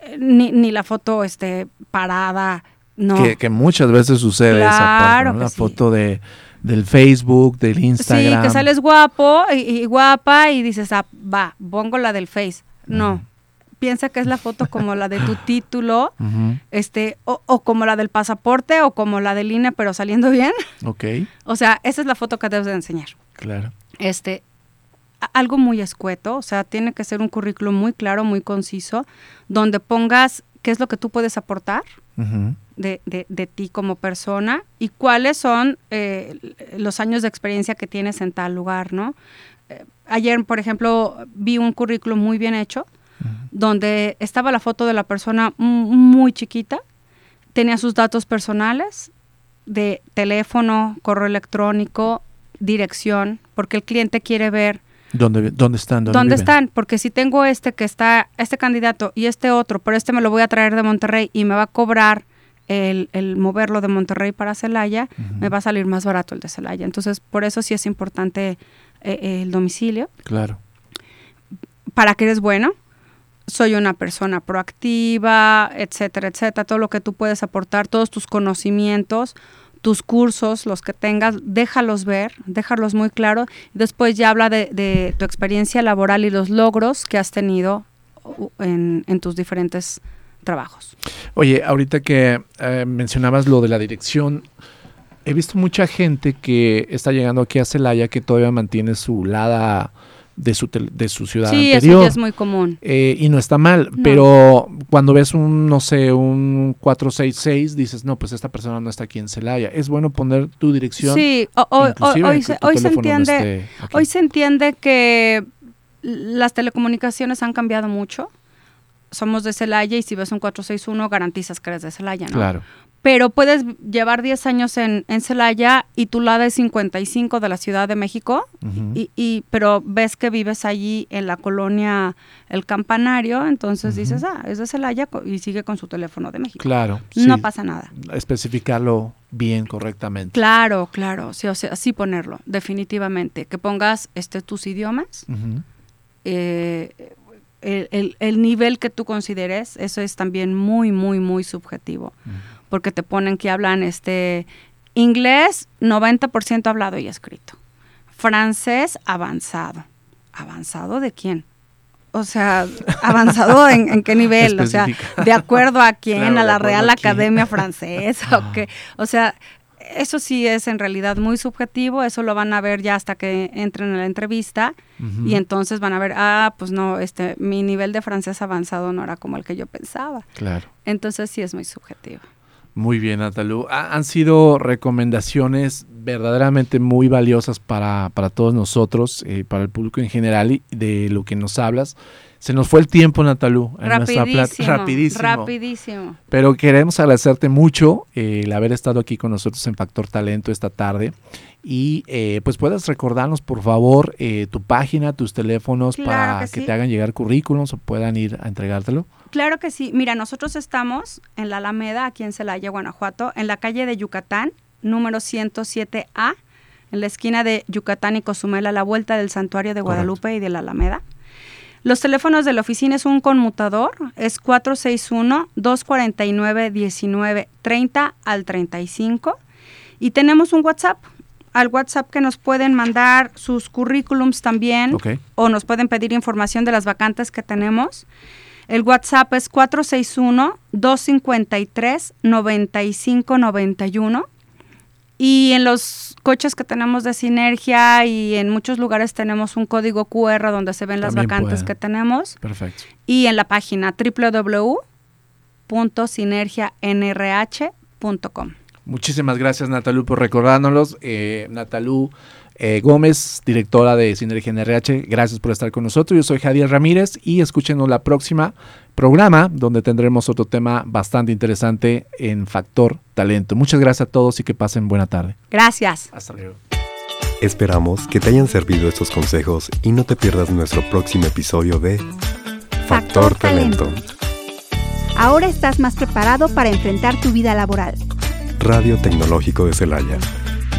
Speaker 4: Eh, ni, ni la foto este, parada. No.
Speaker 3: Que, muchas veces sucede esa parte, ¿no? La foto de del Facebook, del Instagram.
Speaker 4: Sí, que sales guapo y, guapa y dices, ah, va, pongo la del Face. No. Piensa que es la foto como la de tu (laughs) título, este, o, como la del pasaporte, o como la del INE, pero saliendo bien. (laughs)
Speaker 3: Ok.
Speaker 4: O sea, esa es la foto que debes de enseñar.
Speaker 3: Claro.
Speaker 4: Este, algo muy escueto, o sea, tiene que ser un currículum muy claro, muy conciso, donde pongas qué es lo que tú puedes aportar de, de, ti como persona y cuáles son eh, los años de experiencia que tienes en tal lugar, ¿no? Eh, ayer, por ejemplo, vi un currículum muy bien hecho, donde estaba la foto de la persona muy chiquita, tenía sus datos personales de teléfono, correo electrónico, dirección, porque el cliente quiere ver
Speaker 3: ¿Dónde, dónde están?
Speaker 4: ¿Dónde, están? Porque si tengo este que está, este candidato y este otro, pero este me lo voy a traer de Monterrey y me va a cobrar el, moverlo de Monterrey para Celaya, me va a salir más barato el de Celaya. Entonces, por eso sí es importante eh, el domicilio.
Speaker 3: Claro.
Speaker 4: Para que eres bueno, soy una persona proactiva, etcétera, etcétera, todo lo que tú puedes aportar, todos tus conocimientos, tus cursos, los que tengas, déjalos ver, déjalos muy claro. Después ya habla de, tu experiencia laboral y los logros que has tenido en, tus diferentes trabajos.
Speaker 3: Oye, ahorita que eh, mencionabas lo de la dirección, he visto mucha gente que está llegando aquí a Celaya que todavía mantiene su lada de su, de su ciudad
Speaker 4: sí,
Speaker 3: anterior.
Speaker 4: eso es muy común.
Speaker 3: Eh, y no está mal, pero cuando ves un, no sé, un 466, dices, no, pues esta persona no está aquí en Celaya. Es bueno poner tu dirección.
Speaker 4: Sí, hoy, se, hoy se entiende, hoy se entiende que las telecomunicaciones han cambiado mucho. Somos de Celaya y si ves un 461 garantizas que eres de Celaya, ¿no?
Speaker 3: Claro
Speaker 4: pero puedes llevar 10 años en, en Celaya y tu lado es 55 de la Ciudad de México, y, y, pero ves que vives allí en la colonia El Campanario, entonces dices, ah, es de Celaya y sigue con su teléfono de México.
Speaker 3: Claro.
Speaker 4: No pasa nada.
Speaker 3: Especificarlo bien, correctamente.
Speaker 4: Claro, claro, sí, o sea, sí ponerlo, definitivamente. Que pongas este, tus idiomas, eh, el, el, nivel que tú consideres, eso es también muy, muy, muy subjetivo porque te ponen que hablan este inglés 90% hablado y escrito. Francés avanzado. ¿Avanzado de quién? O sea, (laughs) avanzado en, qué nivel, o sea, de acuerdo a quién, a la Real Academia Francesa, o qué. (laughs) O sea, eso sí es en realidad muy subjetivo, eso lo van a ver ya hasta que entren en la entrevista y entonces van a ver, ah, pues no, este, mi nivel de francés avanzado no era como el que yo pensaba.
Speaker 3: Claro.
Speaker 4: Entonces sí es muy subjetivo.
Speaker 3: Muy bien, Natalú. han sido recomendaciones verdaderamente muy valiosas para, para todos nosotros, eh, para el público en general y de lo que nos hablas. Se nos fue el tiempo, Natalú.
Speaker 4: rapidísimo, rapidísimo. Rapidísimo.
Speaker 3: Pero queremos agradecerte mucho eh, el haber estado aquí con nosotros en Factor Talento esta tarde. Y eh, pues puedes recordarnos, por favor, tu página, tus teléfonos para que, te hagan llegar currículums o puedan ir a entregártelo.
Speaker 4: Claro que sí. Mira, nosotros estamos en la Alameda, aquí en Celaya, Guanajuato, en la calle de Yucatán, número 107A, en la esquina de Yucatán y Cozumel, a la vuelta del Santuario de Guadalupe y de la Alameda. Los teléfonos de la oficina es un conmutador, es 461-249-1930 al 35. Y tenemos un WhatsApp, al WhatsApp que nos pueden mandar sus currículums también o nos pueden pedir información de las vacantes que tenemos. El WhatsApp es 461-253-9591. Y en los coches que tenemos de sinergia y en muchos lugares tenemos un código QR donde se ven las vacantes que tenemos.
Speaker 3: Perfecto.
Speaker 4: Y en la página www.sinergianrh.com.
Speaker 3: Muchísimas gracias Natalú por recordándolos. Eh, Natalú eh, Gómez, directora de Sinergia NRH, gracias por estar con nosotros. Yo soy Javier Ramírez y escúchenos la próxima programa donde tendremos otro tema bastante interesante en Factor Talento. Muchas gracias a todos y que pasen buena tarde.
Speaker 4: Gracias.
Speaker 3: Hasta luego.
Speaker 1: Esperamos que te hayan servido estos consejos y no te pierdas nuestro próximo episodio de Factor, Talento.
Speaker 2: Ahora estás más preparado para enfrentar tu vida laboral.
Speaker 1: Radio Tecnológico de Celaya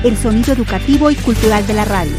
Speaker 2: el sonido educativo y cultural de la radio.